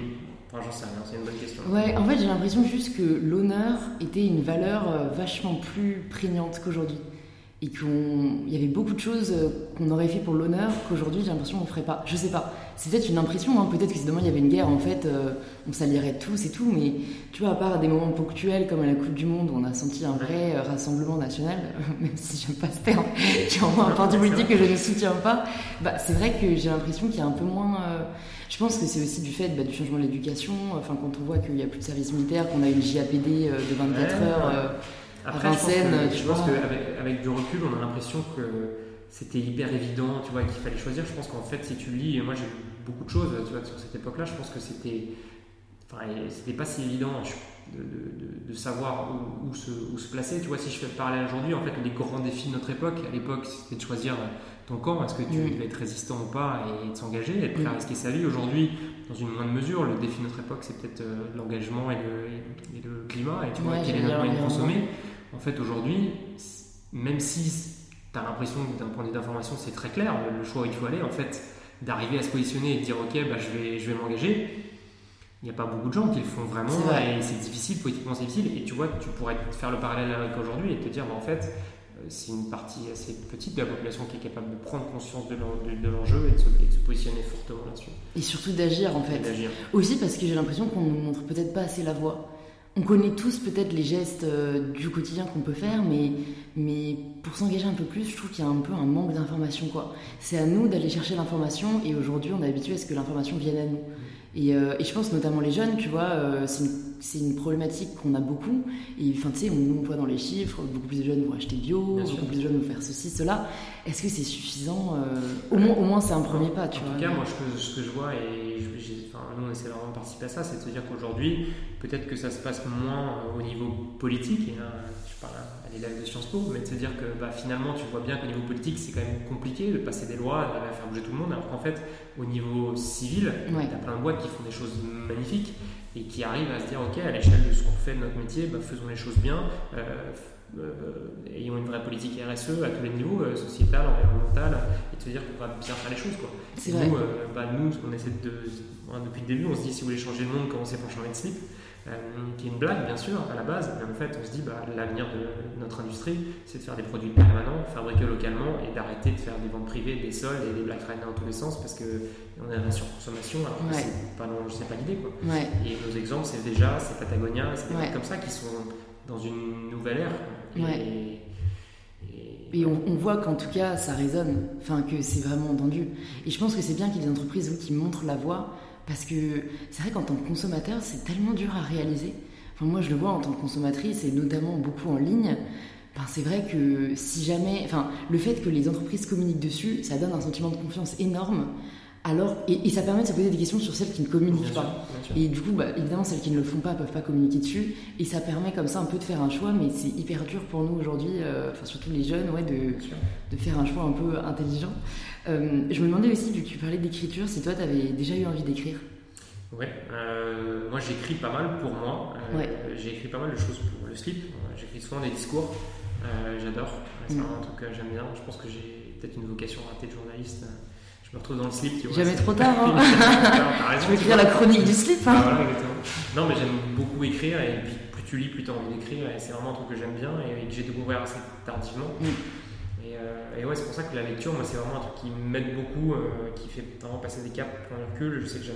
Enfin, j'en sais rien, c'est une bonne question. Ouais, en fait, j'ai l'impression juste que l'honneur était une valeur euh, vachement plus prégnante qu'aujourd'hui et qu'il y avait beaucoup de choses euh, qu'on aurait fait pour l'honneur qu'aujourd'hui j'ai l'impression qu'on ferait pas. Je sais pas. C'est peut-être une impression, hein. peut-être que si demain il y avait une guerre, en fait, euh, on s'allierait tous et tout, mais tu vois, à part des moments ponctuels comme à la Coupe du Monde où on a senti un vrai euh, rassemblement national, même si j'aime pas ce terme, qui est un parti politique que je ne soutiens pas, bah, c'est vrai que j'ai l'impression qu'il y a un peu moins. je pense que c'est aussi du fait bah, du changement de l'éducation, enfin, quand on voit qu'il n'y a plus de service militaire, qu'on a une JAPD de 24 heures. Après, je pense qu'avec avec du recul, on a l'impression que c'était hyper évident, tu vois, qu'il fallait choisir. Je pense qu'en fait, si tu lis, moi j'ai lu beaucoup de choses, tu vois, sur cette époque-là, je pense que c'était, enfin, c'était pas si évident de, de, savoir où, se, où, se, placer. Tu vois, si je fais le parallèle aujourd'hui, en fait, les grands défis de notre époque, à l'époque, c'était de choisir ton camp, est-ce que tu mm. être résistant ou pas, et de s'engager, être prêt à mm. risquer sa vie? Aujourd'hui, dans une moindre mesure, le défi de notre époque, c'est peut-être euh, l'engagement et le, et le, climat, et tu vois, quel est notre moyen de consommer. En fait, aujourd'hui, même si tu as l'impression d'un point de vue d'information, c'est très clair, le, choix où il faut aller, en fait, d'arriver à se positionner et de dire, ok, bah, je vais, je vais m'engager, il n'y a pas beaucoup de gens qui le font vraiment et c'est difficile, politiquement c'est difficile. Et tu vois, tu pourrais faire le parallèle avec aujourd'hui et te dire, bah, en fait, euh, c'est une partie assez petite de la population qui est capable de prendre conscience de l'enjeu et, de se positionner fortement là-dessus. Et surtout d'agir en fait. Aussi parce que j'ai l'impression qu'on ne montre peut-être pas assez la voie. On connaît tous peut-être les gestes euh, du quotidien qu'on peut faire, mais, mais pour s'engager un peu plus, je trouve qu'il y a un peu un manque d'information. C'est à nous d'aller chercher l'information et aujourd'hui on est habitué à ce que l'information vienne à nous. Euh, et, je pense notamment les jeunes, tu vois, euh, c'est une, problématique qu'on a beaucoup. Et enfin, tu sais, on, on, voit dans les chiffres, beaucoup plus de jeunes vont acheter bio, beaucoup plus de jeunes vont faire ceci, cela. Est-ce que c'est suffisant euh, Au moins, au moins c'est un premier pas, tu en vois. En tout cas, moi, ce que, je vois, et enfin, nous, on essaie vraiment de participer à ça, c'est de se dire qu'aujourd'hui, peut-être que ça se passe moins au niveau politique. Et je parle l'élève de Sciences Po, mais de se dire que bah, finalement, tu vois bien qu'au niveau politique, c'est quand même compliqué de passer des lois, d'arriver à faire bouger tout le monde, alors qu'en fait, au niveau civil, il y a plein de boîtes qui font des choses magnifiques et qui arrivent à se dire, ok, à l'échelle de ce qu'on fait de notre métier, bah, faisons les choses bien. Euh, ayons une vraie politique RSE à tous les niveaux, euh, sociétal, environnemental, et de se dire qu'on va bien faire les choses. Quoi. Nous, bah, nous, ce qu'on essaie de. depuis le début, on se dit si vous voulez changer le monde, commencez par changer de slip. Euh, qui est une blague bien sûr à la base, mais en fait on se dit bah, l'avenir de notre industrie c'est de faire des produits permanents, fabriqués localement et d'arrêter de faire des ventes privées, des soldes et des Black Friday dans tous les sens parce qu'on a la surconsommation alors que c'est pas, pas l'idée. Quoi. Et nos exemples c'est déjà, c'est Patagonia, c'est des ouais. comme ça qui sont dans une nouvelle ère. Et, et on, on, voit qu'en tout cas, ça résonne, enfin que c'est vraiment entendu. Et je pense que c'est bien qu'il y ait des entreprises qui montrent la voie, parce que c'est vrai qu'en tant que consommateur, c'est tellement dur à réaliser. Enfin, moi, je le vois en tant que consommatrice et notamment beaucoup en ligne. Ben, c'est vrai que si jamais, enfin, le fait que les entreprises communiquent dessus, ça donne un sentiment de confiance énorme. Alors, et, ça permet de se poser des questions sur celles qui ne communiquent pas. Et du coup, bah, évidemment, celles qui ne le font pas peuvent pas communiquer dessus. Et ça permet comme ça un peu de faire un choix, mais c'est hyper dur pour nous aujourd'hui, euh, enfin surtout les jeunes, ouais, de, de, faire un choix un peu intelligent. Euh, je me demandais aussi, vu que tu parlais d'écriture, si toi, tu avais déjà eu envie d'écrire? Ouais, euh, moi j'écris pas mal pour moi. J'ai écrit pas mal de choses pour le slip. J'écris souvent des discours. J'adore. C'est mm. un truc que j'aime bien. Je pense que j'ai peut-être une vocation ratée de journaliste je me retrouve dans le slip. Tu vois, Jamais trop tard. Hein. je vais écrire la chronique du slip. Hein. voilà, Non, mais j'aime beaucoup écrire et puis plus tu lis, plus tu as envie d'écrire et c'est vraiment un truc que j'aime bien et que j'ai découvert assez tardivement. Mm. Et, euh, et, ouais, c'est pour ça que la lecture, moi, c'est vraiment un truc qui m'aide beaucoup, euh, qui fait vraiment passer des caps, prendre un recul. Je sais que j'aime.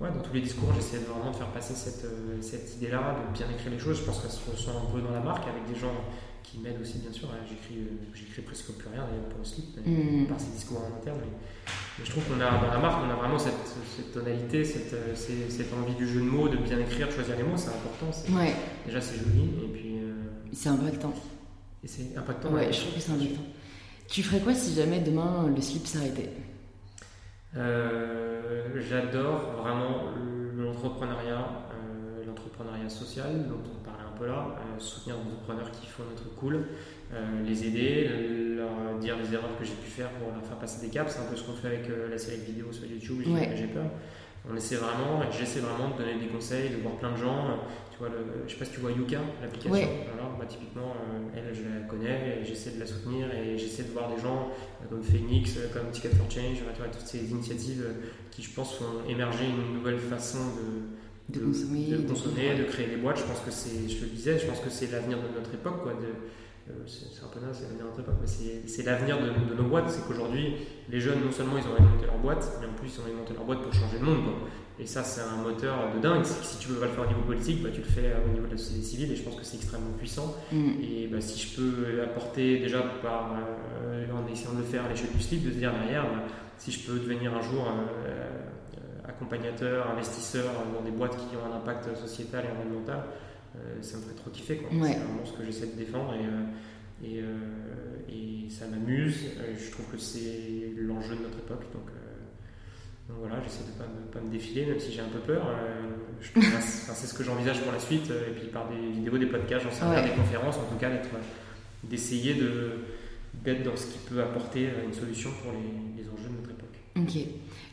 Ouais, dans tous les discours, j'essaie vraiment de faire passer cette, euh, cette idée-là, de bien écrire les choses. Je pense qu'elle se ressent un peu dans la marque avec des gens qui m'aident aussi, bien sûr. J'écris, j'écris presque plus rien d'ailleurs pour le slip, mm. par ces discours en interne. Mais, je trouve qu'on a dans la marque, on a vraiment cette, cette tonalité, cette, euh, cette, envie du jeu de mots, de bien écrire, de choisir les mots, c'est important. Ouais. Déjà, c'est joli et puis. Euh, c'est impactant. Et c'est impactant. Ouais, je trouve que c'est impactant. Tu ferais quoi si jamais demain le slip s'arrêtait? Euh, J'adore vraiment l'entrepreneuriat, l'entrepreneuriat social dont on parlait un peu là, soutenir des entrepreneurs qui font notre cool. Euh, les aider, leur dire les erreurs que j'ai pu faire pour leur faire passer des caps. C'est un peu ce qu'on fait avec euh, la série de vidéos sur YouTube, j'ai peur. On essaie vraiment, j'essaie vraiment de donner des conseils, de voir plein de gens. Tu vois, le, je sais pas si tu vois Yuka, l'application. Bah, typiquement, euh, elle, je la connais, j'essaie de la soutenir et j'essaie de voir des gens comme Phoenix, comme Ticket for Change, tu vois, toutes ces initiatives qui, je pense, font émerger une nouvelle façon de, de, consommer, de, consommer, de, créer des boîtes. Je pense que c'est, je le disais, je pense que c'est l'avenir de notre époque, quoi, euh, c'est un peu naze, c'est l'avenir de notre époque, mais c'est l'avenir de, nos boîtes. C'est qu'aujourd'hui, les jeunes, non seulement ils ont monter leur boîte, mais en plus ils ont monter leur boîte pour changer le monde. Et ça, c'est un moteur de dingue. Si tu veux pas le faire au niveau politique, bah, tu le fais au niveau de la société civile, et je pense que c'est extrêmement puissant. Mm. Et bah, si je peux apporter déjà par, euh, en essayant de le faire à l'échelle du slip, de se dire derrière, bah, si je peux devenir un jour euh, accompagnateur, investisseur dans des boîtes qui ont un impact sociétal et environnemental, euh, ça me ferait trop kiffer. C'est vraiment ce que j'essaie de défendre et, euh, et, euh, et ça m'amuse. je trouve que c'est l'enjeu de notre époque. Donc, Donc voilà, j'essaie de ne pas, me- pas me défiler, même si j'ai un peu peur. Euh, c'est ce que j'envisage pour la suite, euh, et puis par des vidéos, des podcasts, j'en sais Ouais. des conférences, en tout cas, d'être, d'essayer de, d'être dans ce qui peut apporter euh, une solution pour les, les enjeux de notre époque. Ok.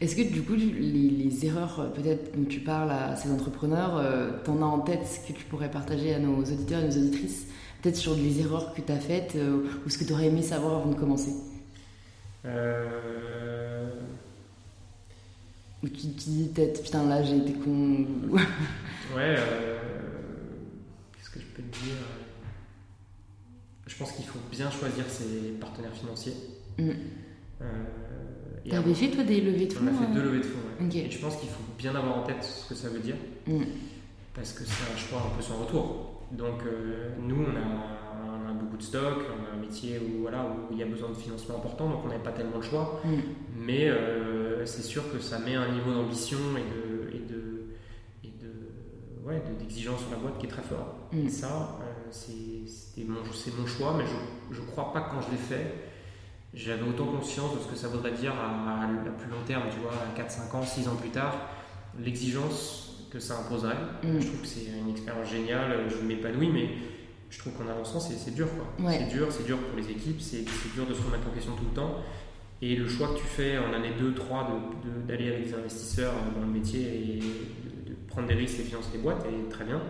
Est-ce que du coup, les, les erreurs euh, peut-être dont tu parles à ces entrepreneurs, euh, t'en as en tête que tu pourrais partager à nos auditeurs et nos auditrices Peut-être sur les erreurs que tu as faites euh, ou ce que tu aurais aimé savoir avant de commencer? Euh, Ou tu te dis peut-être, putain là j'ai été con. Ouais, euh, qu'est-ce que je peux te dire? Je pense qu'il faut bien choisir ses partenaires financiers. Mm. Euh, T'avais fait toi des levées de fonds On a fait euh deux levées de fonds. ouais. Et je pense qu'il faut bien avoir en tête ce que ça veut dire. Mm. Parce que c'est un choix un peu sans retour. Donc euh, nous, on a, de stock, on a un métier où, voilà, où il y a besoin de financement important, donc on n'avait pas tellement le choix. Mm. Mais euh, c'est sûr que ça met un niveau d'ambition et de, et de, et de, ouais, de- d'exigence sur la boîte qui est très fort. Mm. Et ça, euh, c'est, mon, mon choix, mais je ne crois pas que quand je l'ai fait, j'avais autant conscience de ce que ça voudrait dire à, à plus long terme, tu vois, à 4, 5 ans, 6 ans plus tard, l'exigence que ça imposerait. Mm. Je trouve que c'est une expérience géniale, je m'épanouis, mais je trouve qu'en avançant, c'est, c'est dur. Ouais. C'est dur, c'est dur pour les équipes, c'est, dur de se remettre en question tout le temps. Et le choix que tu fais en année 2, 3 de, de- d'aller avec des investisseurs euh, dans le métier et de, de prendre des risques et financer des boîtes, et très bien,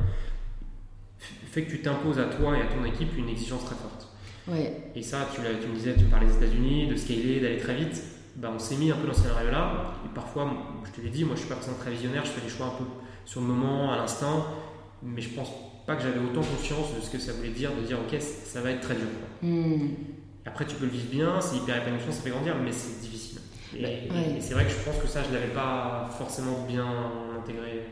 fait que tu t'imposes à toi et à ton équipe une exigence très forte. Ouais. Et ça, tu, tu me disais, tu parlais des États-Unis, de scaler, d'aller très vite. Bah, on s'est mis un peu dans ce scénario-là. Et parfois, je te l'ai dit, moi je suis pas très visionnaire, je fais des choix un peu sur le moment, à l'instant. Mais je pense pas que j'avais autant conscience de ce que ça voulait dire, de dire, ok, ça va être très dur. quoi. Mm. Après, tu peux le vivre bien, c'est hyper épanouissant, ça fait grandir, mais c'est difficile. Et, Bah, ouais. et c'est vrai que je pense que ça, je l'avais pas forcément bien intégré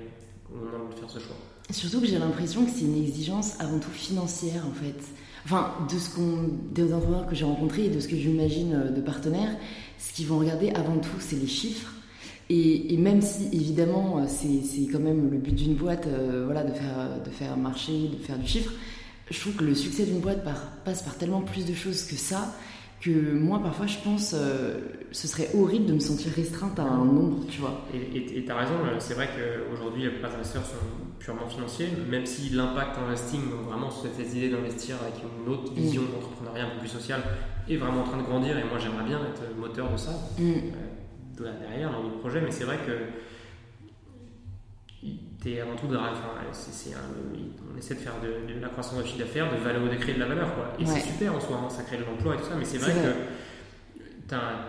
au moment de faire ce choix. Surtout que j'ai l'impression que c'est une exigence avant tout financière en fait. Enfin, de ce qu'on, des entrepreneurs que j'ai rencontrés et de ce que j'imagine euh, de partenaires, ce qu'ils vont regarder avant tout, c'est les chiffres. Et, et même si évidemment euh, c'est, c'est quand même le but d'une boîte, euh, voilà, de faire, de faire marcher, de faire du chiffre, je trouve que le succès d'une boîte par- passe par tellement plus de choses que ça que moi parfois je pense euh, ce serait horrible de me sentir restreinte à un nombre, tu vois. Et tu as raison, euh, c'est vrai qu'aujourd'hui, la plupart des investisseurs sont purement financiers, même si l'impact investing, vraiment cette idée d'investir avec une autre vision d'entrepreneuriat un peu plus sociale, est vraiment en train de grandir. Et moi, j'aimerais bien être moteur de ça, Mm. de là derrière, dans d'autres projets. Mais c'est vrai que tu es avant tout de. Enfin, c'est- c'est un- on essaie de faire de, de la croissance de chiffre d'affaires, de, valeur, de créer de la valeur. Quoi. Et Ouais. c'est super en soi, hein, ça crée de l'emploi et tout ça, mais c'est C'est vrai, que t'as-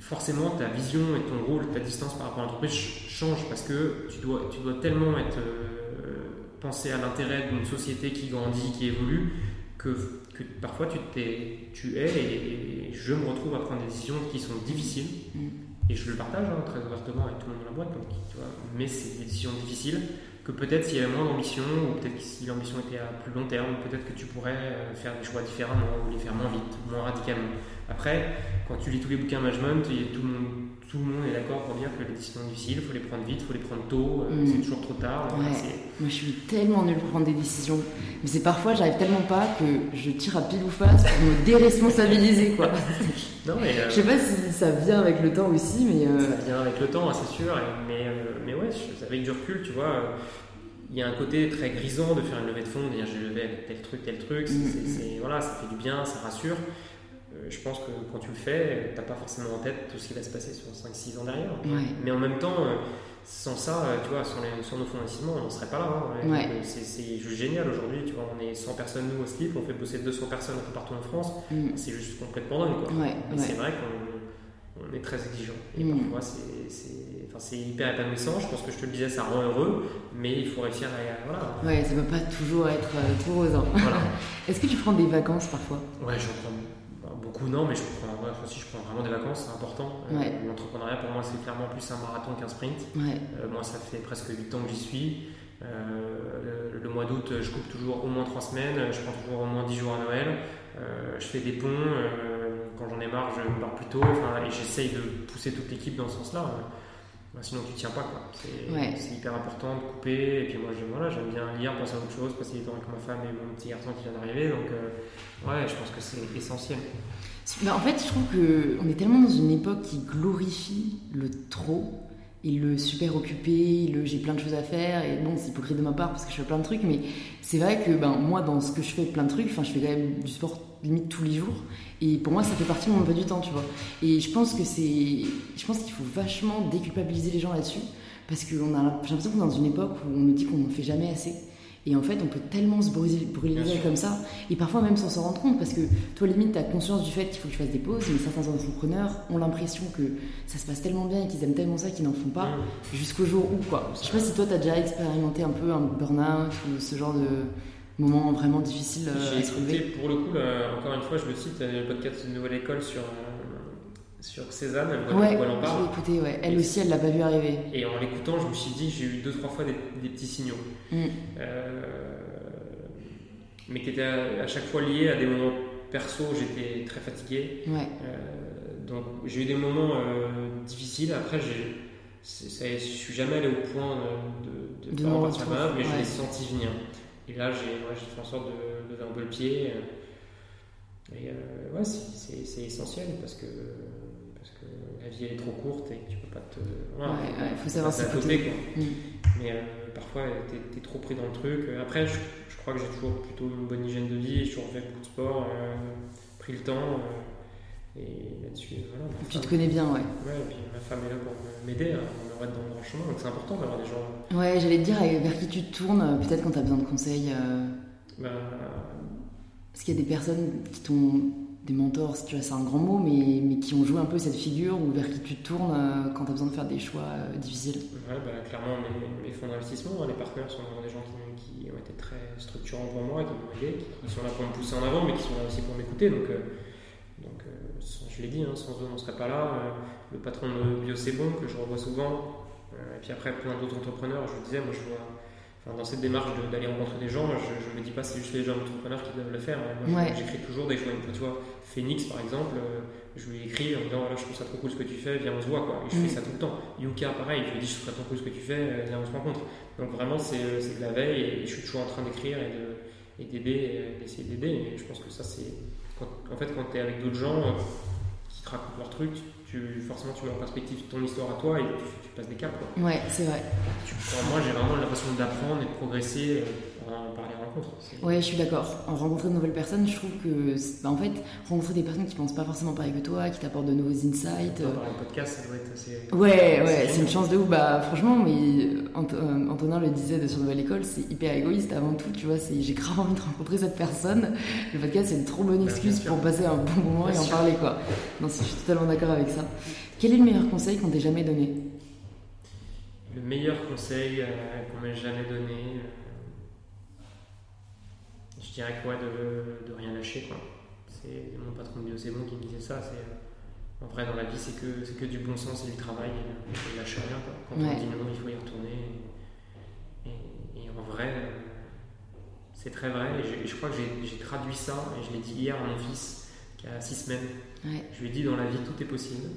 forcément ta vision et ton rôle, ta distance par rapport à l'entreprise ch- change parce que tu dois, tu dois tellement être euh, penser à l'intérêt d'une société qui grandit, qui évolue, que, que parfois tu, t'es, tu es et, et je me retrouve à prendre des décisions qui sont difficiles. Mm. Et je le partage hein, très ouvertement avec tout le monde dans la boîte, donc, tu vois, mais c'est des décisions difficiles que peut-être s'il y avait moins d'ambition, ou peut-être si l'ambition était à plus long terme, peut-être que tu pourrais euh, faire des choix différemment, ou les faire moins vite, moins radicalement. Après, quand tu lis tous les bouquins management, il y a tout, le monde, tout le monde est d'accord pour dire que les décisions difficiles, il faut les prendre vite, il faut les prendre tôt, euh, Mm. c'est toujours trop tard. Ouais. Moi, je suis tellement nulle pour prendre des décisions. Mais c'est parfois, j'arrive tellement pas que je tire à pile ou face pour me déresponsabiliser, quoi. Non, mais, euh, Je sais pas si ça vient avec le temps aussi, mais euh, Ça vient avec le temps, c'est sûr, mais, euh, mais ouais, avec du recul, tu vois, il y a un côté très grisant de faire une levée de fonds, de dire j'ai levé avec tel truc, tel truc, Mm, mm. c'est- voilà, ça fait du bien, ça rassure. Euh, je pense que quand tu le fais, t'as pas forcément en tête tout ce qui va se passer sur 5-6 ans derrière. ouais. Mais en même temps, euh, sans ça, euh, tu vois, sans, les, sans nos fonds d'investissement, on ne serait pas là. hein. Ouais. C'est juste génial aujourd'hui, tu vois, on est 100 personnes nous au slip, on fait bosser 200 personnes un peu partout en France, Mm. c'est juste complètement dingue. Quoi. Ouais, c'est vrai qu'on on est très exigeant. Et Mm. parfois, c'est- hyper épanouissant. Je pense que je te le disais, ça rend heureux, mais il faut réussir à. Voilà. Ouais, ça peut pas toujours être tout rose. hein. voilà. Est-ce que tu prends des vacances parfois? Ouais, j'en prends beaucoup, non, mais je prends, ouais, aussi, je prends vraiment des vacances, c'est important. Euh. L'entrepreneuriat, pour moi, c'est clairement plus un marathon qu'un sprint. Ouais. Euh, moi, ça fait presque 8 ans que j'y suis. Euh, le, le mois d'août, je coupe toujours au moins 3 semaines. Je prends toujours au moins 10 jours à Noël. Je fais des ponts. quand j'en ai marre, je pars plus tôt. Et j'essaye de pousser toute l'équipe dans ce sens-là. Sinon tu tiens pas quoi. C'est hyper important de couper. Et puis moi voilà, j'aime bien lire, penser à autre chose, passer du temps avec ma femme et mon petit garçon qui vient d'arriver. Donc euh, ouais, je pense que c'est essentiel. Bah, en fait, je trouve qu'on est tellement dans une époque qui glorifie le trop et le super occupé, le j'ai plein de choses à faire. Et bon, c'est hypocrite de ma part parce que je fais plein de trucs, mais c'est vrai que ben, moi, dans ce que je fais, plein de trucs, enfin, je fais quand même du sport limite tous les jours. Et pour moi, ça fait partie de mon emploi du temps, tu vois. Et je pense que c'est. Je pense qu'il faut vachement déculpabiliser les gens là-dessus. Parce que j'ai l'impression qu'on est dans une époque où on nous dit qu'on ne fait jamais assez. Et en fait, on peut tellement se brûler, brûler comme ça, et parfois même sans s'en rendre compte, parce que toi, limite, tu as conscience du fait qu'il faut que tu fasses des pauses, mais certains entrepreneurs ont l'impression que ça se passe tellement bien et qu'ils aiment tellement ça qu'ils n'en font pas, jusqu'au jour où, quoi. Je sais pas si toi, tu as déjà expérimenté un peu un burn-out ou ce genre de moment vraiment difficile euh, à relever. Pour le coup, encore une fois, je le cite, le podcast de Nouvelle École sur euh, sur Cézanne, elle ouais, elle en parle. Écouté, ouais. Elle aussi, elle l'a pas vu arriver. Et en l'écoutant, je me suis dit, j'ai eu deux, trois fois des, petits signaux. Mm. Euh, mais qui étaient à, chaque fois liés à des moments perso, j'étais très fatigué. Ouais. Euh, donc j'ai eu des moments euh, difficiles. Après, je ne suis jamais allé au point de, de, de faire partir mais je l'ai senti venir. Et là, j'ai fait en sorte de lever un peu le pied. Et ouais, c'est essentiel parce que la vie elle est trop courte et tu peux pas te. il faut savoir s'écouter. Mm. Mais euh, parfois, tu es, trop pris dans le truc. Après, je, crois que j'ai toujours plutôt une bonne hygiène de vie, j'ai toujours fait beaucoup de sport, euh, pris le temps. Euh, et là-dessus, voilà. Tu te connais bien, ouais. Ouais, et puis ma femme est là pour m'aider à me remettre dans le droit chemin, donc c'est important d'avoir des gens. Ouais, j'allais te dire vers qui tu te tournes, peut-être quand tu as besoin de conseils. Bah, Parce qu'il y a des personnes qui t'ont des mentors, tu c'est un grand mot, mais, mais qui ont joué un peu cette figure ou vers qui tu tournes euh, quand tu as besoin de faire des choix euh, difficiles Ouais, bah, clairement, mes, fonds d'investissement, hein, les partenaires sont des gens qui, ont été très structurants pour moi, qui m'ont aidé, qui, sont là pour me pousser en avant, mais qui sont là aussi pour m'écouter. Donc, euh, donc je l'ai dit, hein, sans eux, on ne serait pas là. le patron de Bio C'est Bon, que je revois souvent, et puis après plein d'autres entrepreneurs, je vous disais, moi je vois dans cette démarche d'aller rencontrer des gens, je ne me dis pas c'est juste les gens entrepreneurs qui doivent le faire. Moi, j'écris toujours des choses. Tu vois, Phoenix, par exemple, euh, je lui écris en disant voilà, je trouve ça trop cool ce que tu fais, viens, on se voit. Quoi. Et je fais mm. ça tout le temps. Yuka, pareil, je lui dis je trouve ça trop cool ce que tu fais, euh, viens, on se rencontre. Donc vraiment, c'est de la veille et je suis toujours en train d'écrire et d'aider, d'essayer d'aider. Je pense que ça, c'est. En fait, quand tu es avec d'autres gens euh, qui te racontent leur truc, tu, forcément tu mets en perspective ton histoire à toi et tu, passes des caps. Quoi. Ouais, c'est vrai. moi, j'ai vraiment l'impression d'apprendre et de progresser euh, rencontres. Ouais, je suis d'accord. En rencontrant de nouvelles personnes, je trouve que, bah, en fait, rencontrer des personnes qui pensent pas forcément pareil que toi, qui t'apportent de nouveaux insights. Euh... Par le podcast, ça doit être assez. Ouais, ouais, c'est une chance de ouf. Bah, franchement, mais euh, Antonin le disait de sur Nouvelle École, c'est hyper égoïste avant tout, tu vois. J'ai grave envie de rencontrer cette personne. Le podcast, c'est une trop bonne bah, excuse pour passer un bon moment et en parler, quoi. Non, je suis totalement d'accord avec ça. Quel est le meilleur conseil qu'on t'ait jamais donné? Le meilleur conseil euh, qu'on m'ait jamais donné, euh, je dirais quoi de, de rien lâcher. C'est mon patron de c'est bon qui me disait ça. C'est euh, en vrai dans la vie c'est que c'est que du bon sens et du travail. Et, ne lâche rien. Quand on dit non, il faut y retourner. Et, en vrai, c'est très vrai. Et je, crois que j'ai traduit ça et je l'ai dit hier à mon fils qui a six semaines. Je lui ai dit dans la vie tout est possible.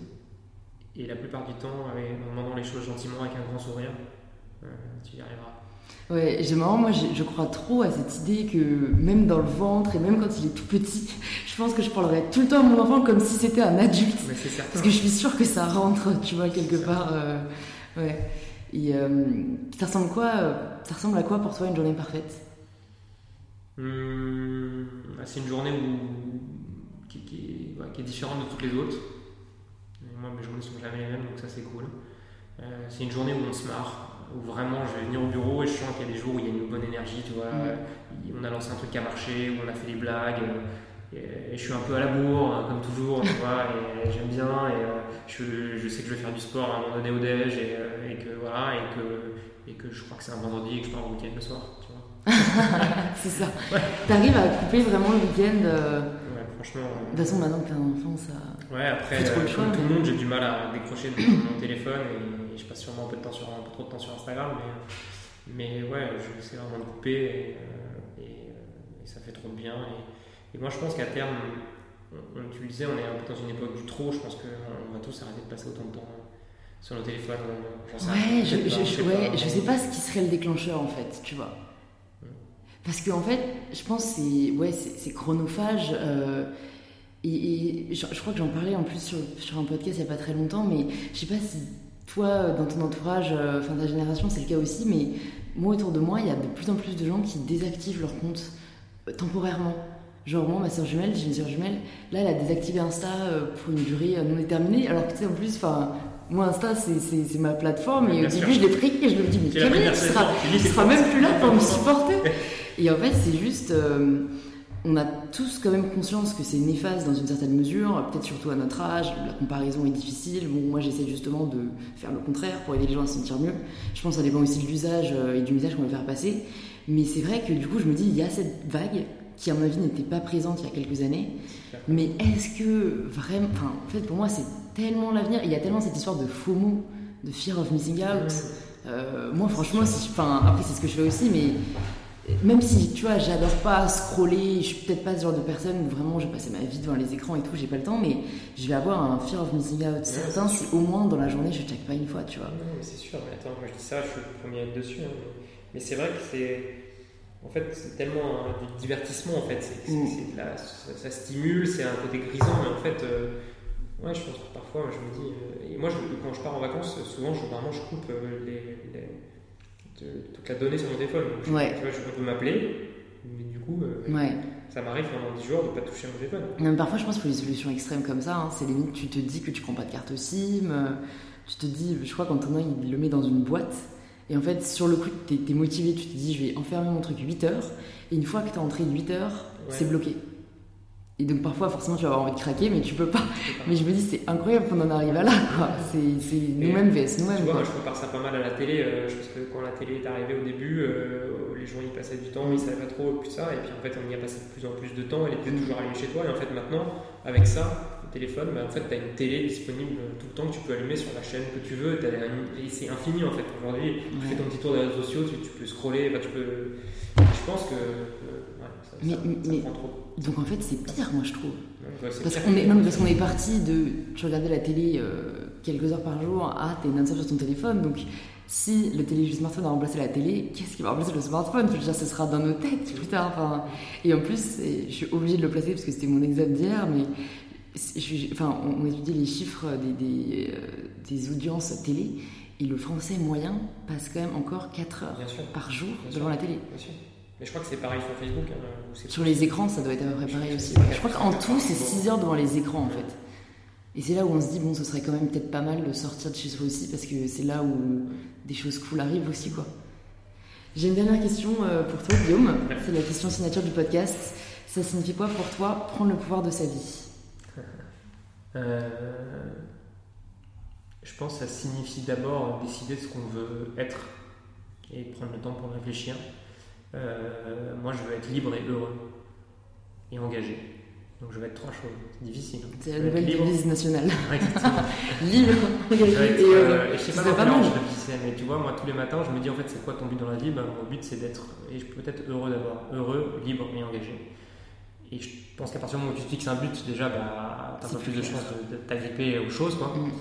Et la plupart du temps, en demandant les choses gentiment avec un grand sourire, euh, tu y arriveras. Ouais, j'ai marrant, moi je, crois trop à cette idée que même dans le ventre et même quand il est tout petit, je pense que je parlerai tout le temps à mon enfant comme si c'était un adulte. Parce que je suis sûre que ça rentre, tu vois, quelque part. Euh, ouais. Et euh, ça ressemble quoi Ça ressemble à quoi pour toi une journée parfaite? Hum, C'est une journée où, qui, qui, est différente de toutes les autres moi mes journées sont jamais les mêmes, donc ça c'est cool. Euh, c'est une journée où on se marre, où vraiment je vais venir au bureau et je sens qu'il y a des jours où il y a une bonne énergie, tu vois. On a lancé un truc qui a marché, où on a fait des blagues. Euh, et, je suis un peu à la bourre, hein, comme toujours, tu vois, et j'aime bien, et euh, je, je, sais que je vais faire du sport à un moment donné au déj, et, que voilà, et que, et que je crois que c'est un vendredi et que je pars au week-end le soir, tu vois. c'est ça. Tu arrives à couper vraiment le week-end franchement. De toute façon, maintenant que t'as un enfant, ça. Ouais, après, trop euh, comme tout le monde, j'ai du mal à décrocher de mon téléphone et je passe sûrement un peu, de temps sur, un peu trop de temps sur Instagram, mais, mais ouais, j'essaie vraiment de couper et, euh, euh, et, ça fait trop de bien. Et, moi, je pense qu'à terme, on, tu le disais, on est un peu dans une époque du trop, je pense qu'on va tous arrêter de passer autant de temps sur nos téléphones. Ouais, je, je, je, ouais, je sais pas ce qui serait le déclencheur en fait, tu vois. Parce que en fait, je pense que c'est ouais, c'est chronophage. Euh, et, je, crois que j'en parlais en plus sur, sur, un podcast il n'y a pas très longtemps, mais je sais pas si toi, dans ton entourage, euh, enfin ta génération, c'est le cas aussi, mais moi autour de moi, il y a de plus en plus de gens qui désactivent leur compte euh, temporairement. Genre moi, ma soeur jumelle, j'ai une soeur jumelle, là elle a désactivé Insta pour une durée non déterminée, alors que tu sais en plus, enfin moi, Insta, c'est ma plateforme. Et au début, je l'ai pris et je me dis, mais Camille, tu seras, seras même plus là pour me supporter. Et en fait, c'est juste. Euh, on a tous quand même conscience que c'est néfaste dans une certaine mesure, peut-être surtout à notre âge, la comparaison est difficile. Bon, moi j'essaie justement de faire le contraire pour aider les gens à se sentir mieux. Je pense que ça dépend aussi de l'usage euh, et du message qu'on veut faire passer. Mais c'est vrai que du coup, je me dis, il y a cette vague qui, à mon avis, n'était pas présente il y a quelques années. Mais est-ce que vraiment. Enfin, en fait, pour moi, c'est tellement l'avenir. Il y a tellement cette histoire de FOMO, de fear of missing out. Euh, moi, franchement, si, enfin, après, c'est ce que je fais aussi, mais même si, tu vois, j'adore pas scroller, je suis peut-être pas ce genre de personne où vraiment je vais passer ma vie devant les écrans et tout, j'ai pas le temps, mais je vais avoir un fear of missing out certain si au moins dans la journée je check pas une fois, tu vois. Non, mais c'est sûr, mais attends, moi je dis ça, je suis le premier à être dessus, hein, mais, c'est vrai que c'est. En fait, c'est tellement du divertissement, en fait. C'est, mm. ça, stimule, c'est un côté grisant, mais en fait. Euh, ouais, je pense que parfois, je me dis. Euh, et moi, je, quand je pars en vacances, souvent, je, vraiment, je coupe euh, les toute la donnée sur mon téléphone. Tu vois, je peux m'appeler, mais du coup, euh, ça m'arrive pendant 10 jours de ne pas toucher mon téléphone. Même parfois, je pense qu'il faut des solutions extrêmes comme ça. Hein. C'est limite, tu te dis que tu prends pas de carte SIM. Euh, tu te dis, je crois qu'Antonin, il le met dans une boîte. Et en fait, sur le coup, tu es, motivé, tu te dis, je vais enfermer mon truc 8 heures. Et une fois que tu es entré 8 heures, c'est bloqué. Et donc parfois, forcément, tu vas avoir envie de craquer, mais tu peux pas. Mais je me dis, c'est incroyable qu'on en arrive à là. C'est nous-mêmes vs nous-mêmes. Tu vois, je compare ça pas mal à la télé. Euh, je pense que quand la télé est arrivée au début, euh, les gens y passaient du temps, ils savaient pas trop plus ça. Et puis en fait, on y a passé de plus en plus de temps. Elle était toujours allumée chez toi. Et en fait, maintenant, avec ça, le téléphone, bah, en fait, tu as une télé disponible tout le temps que tu peux allumer sur la chaîne que tu veux. Et c'est infini en fait. Aujourd'hui, tu fais ton petit tour des réseaux sociaux, tu, peux scroller, tu peux. Je pense que. Euh, mais, Donc en fait, c'est pire, moi je trouve. parce qu'on est, non, parce qu'on est parti de. Tu regardais la télé euh, quelques heures par jour, ah, t'es non-stop sur ton téléphone, donc si le télé du smartphone a remplacé la télé, qu'est-ce qui va remplacer le smartphone? Je veux dire, ce sera dans nos têtes plus tard. Enfin, et en plus, je suis obligée de le placer parce que c'était mon examen d'hier, mais enfin, on, étudie les chiffres des, des, euh, des, audiences télé, et le français moyen passe quand même encore 4 heures par jour devant la télé. Mais je crois que c'est pareil sur Facebook. Hein, sur les écrans, ça doit être à peu près pareil aussi. Je crois qu'en tout, c'est 6 heures devant les écrans en fait. Et c'est là où on se dit, bon, ce serait quand même peut-être pas mal de sortir de chez soi aussi, parce que c'est là où des choses cool arrivent aussi, quoi. J'ai une dernière question euh, pour toi, Guillaume. C'est la question signature du podcast. Ça signifie quoi pour toi prendre le pouvoir de sa vie? Euh, Je pense que ça signifie d'abord décider de ce qu'on veut être et prendre le temps pour réfléchir. Euh, moi, je veux être libre et heureux et engagé. Donc, je vais être trois choses. C'est difficile. Hein. C'est la nouvelle devise nationale. libre, engagé et heureux. je sais pas, pas mal. je mais tu vois, moi, tous les matins, je me dis en fait, c'est quoi ton but dans la vie? Ben, Mon but, c'est d'être, et je peux être heureux d'abord. Heureux, libre et engagé. Et je pense qu'à partir du moment où tu te fixes un but, déjà, bah, tu as un peu plus de chances de, t'agripper aux choses. Quoi. Mm.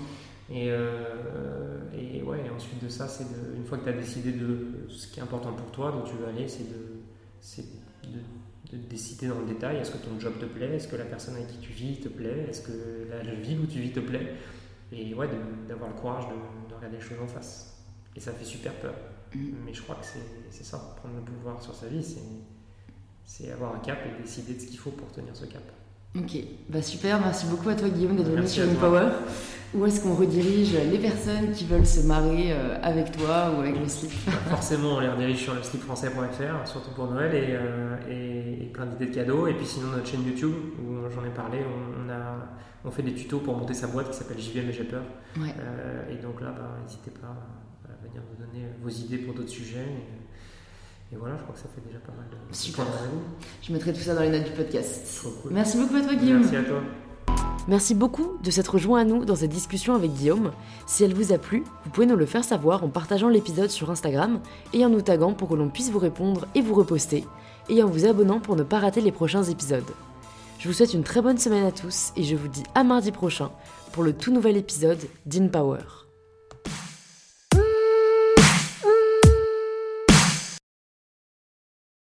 Et, euh, et, ouais, ensuite de ça, c'est une fois que tu as décidé de ce qui est important pour toi, dont tu veux aller, c'est de, de, décider dans le détail est-ce que ton job te plaît, est-ce que la personne avec qui tu vis te plaît, est-ce que la, ville où tu vis te plaît, et ouais, d'avoir le courage de, regarder les choses en face. Et ça fait super peur. Mm. Mais je crois que c'est ça, prendre le pouvoir sur sa vie, c'est avoir un cap et décider de ce qu'il faut pour tenir ce cap. Ok, bah super, merci beaucoup à toi Guillaume d'être venu sur Power. Où est-ce qu'on redirige les personnes qui veulent se marier euh, avec toi ou avec le slip? Bah, Forcément, on les redirige sur le slipfrançais.fr, surtout pour Noël, euh, et, et, plein d'idées de cadeaux. Et puis sinon, notre chaîne YouTube, où j'en ai parlé, on, a, on fait des tutos pour monter sa boîte qui s'appelle JVM et j'ai peur. Euh, et donc là, bah, n'hésitez pas à venir nous donner vos idées pour d'autres sujets. Et voilà, je crois que ça fait déjà pas mal de. Super. Je mettrai tout ça dans les notes du podcast. Merci beaucoup à toi, Guillaume. Merci à toi. Merci beaucoup de s'être joint à nous dans cette discussion avec Guillaume. Si elle vous a plu, vous pouvez nous le faire savoir en partageant l'épisode sur Instagram et en nous taguant pour que l'on puisse vous répondre et vous reposter, et en vous abonnant pour ne pas rater les prochains épisodes. Je vous souhaite une très bonne semaine à tous et je vous dis à mardi prochain pour le tout nouvel épisode d'InPower.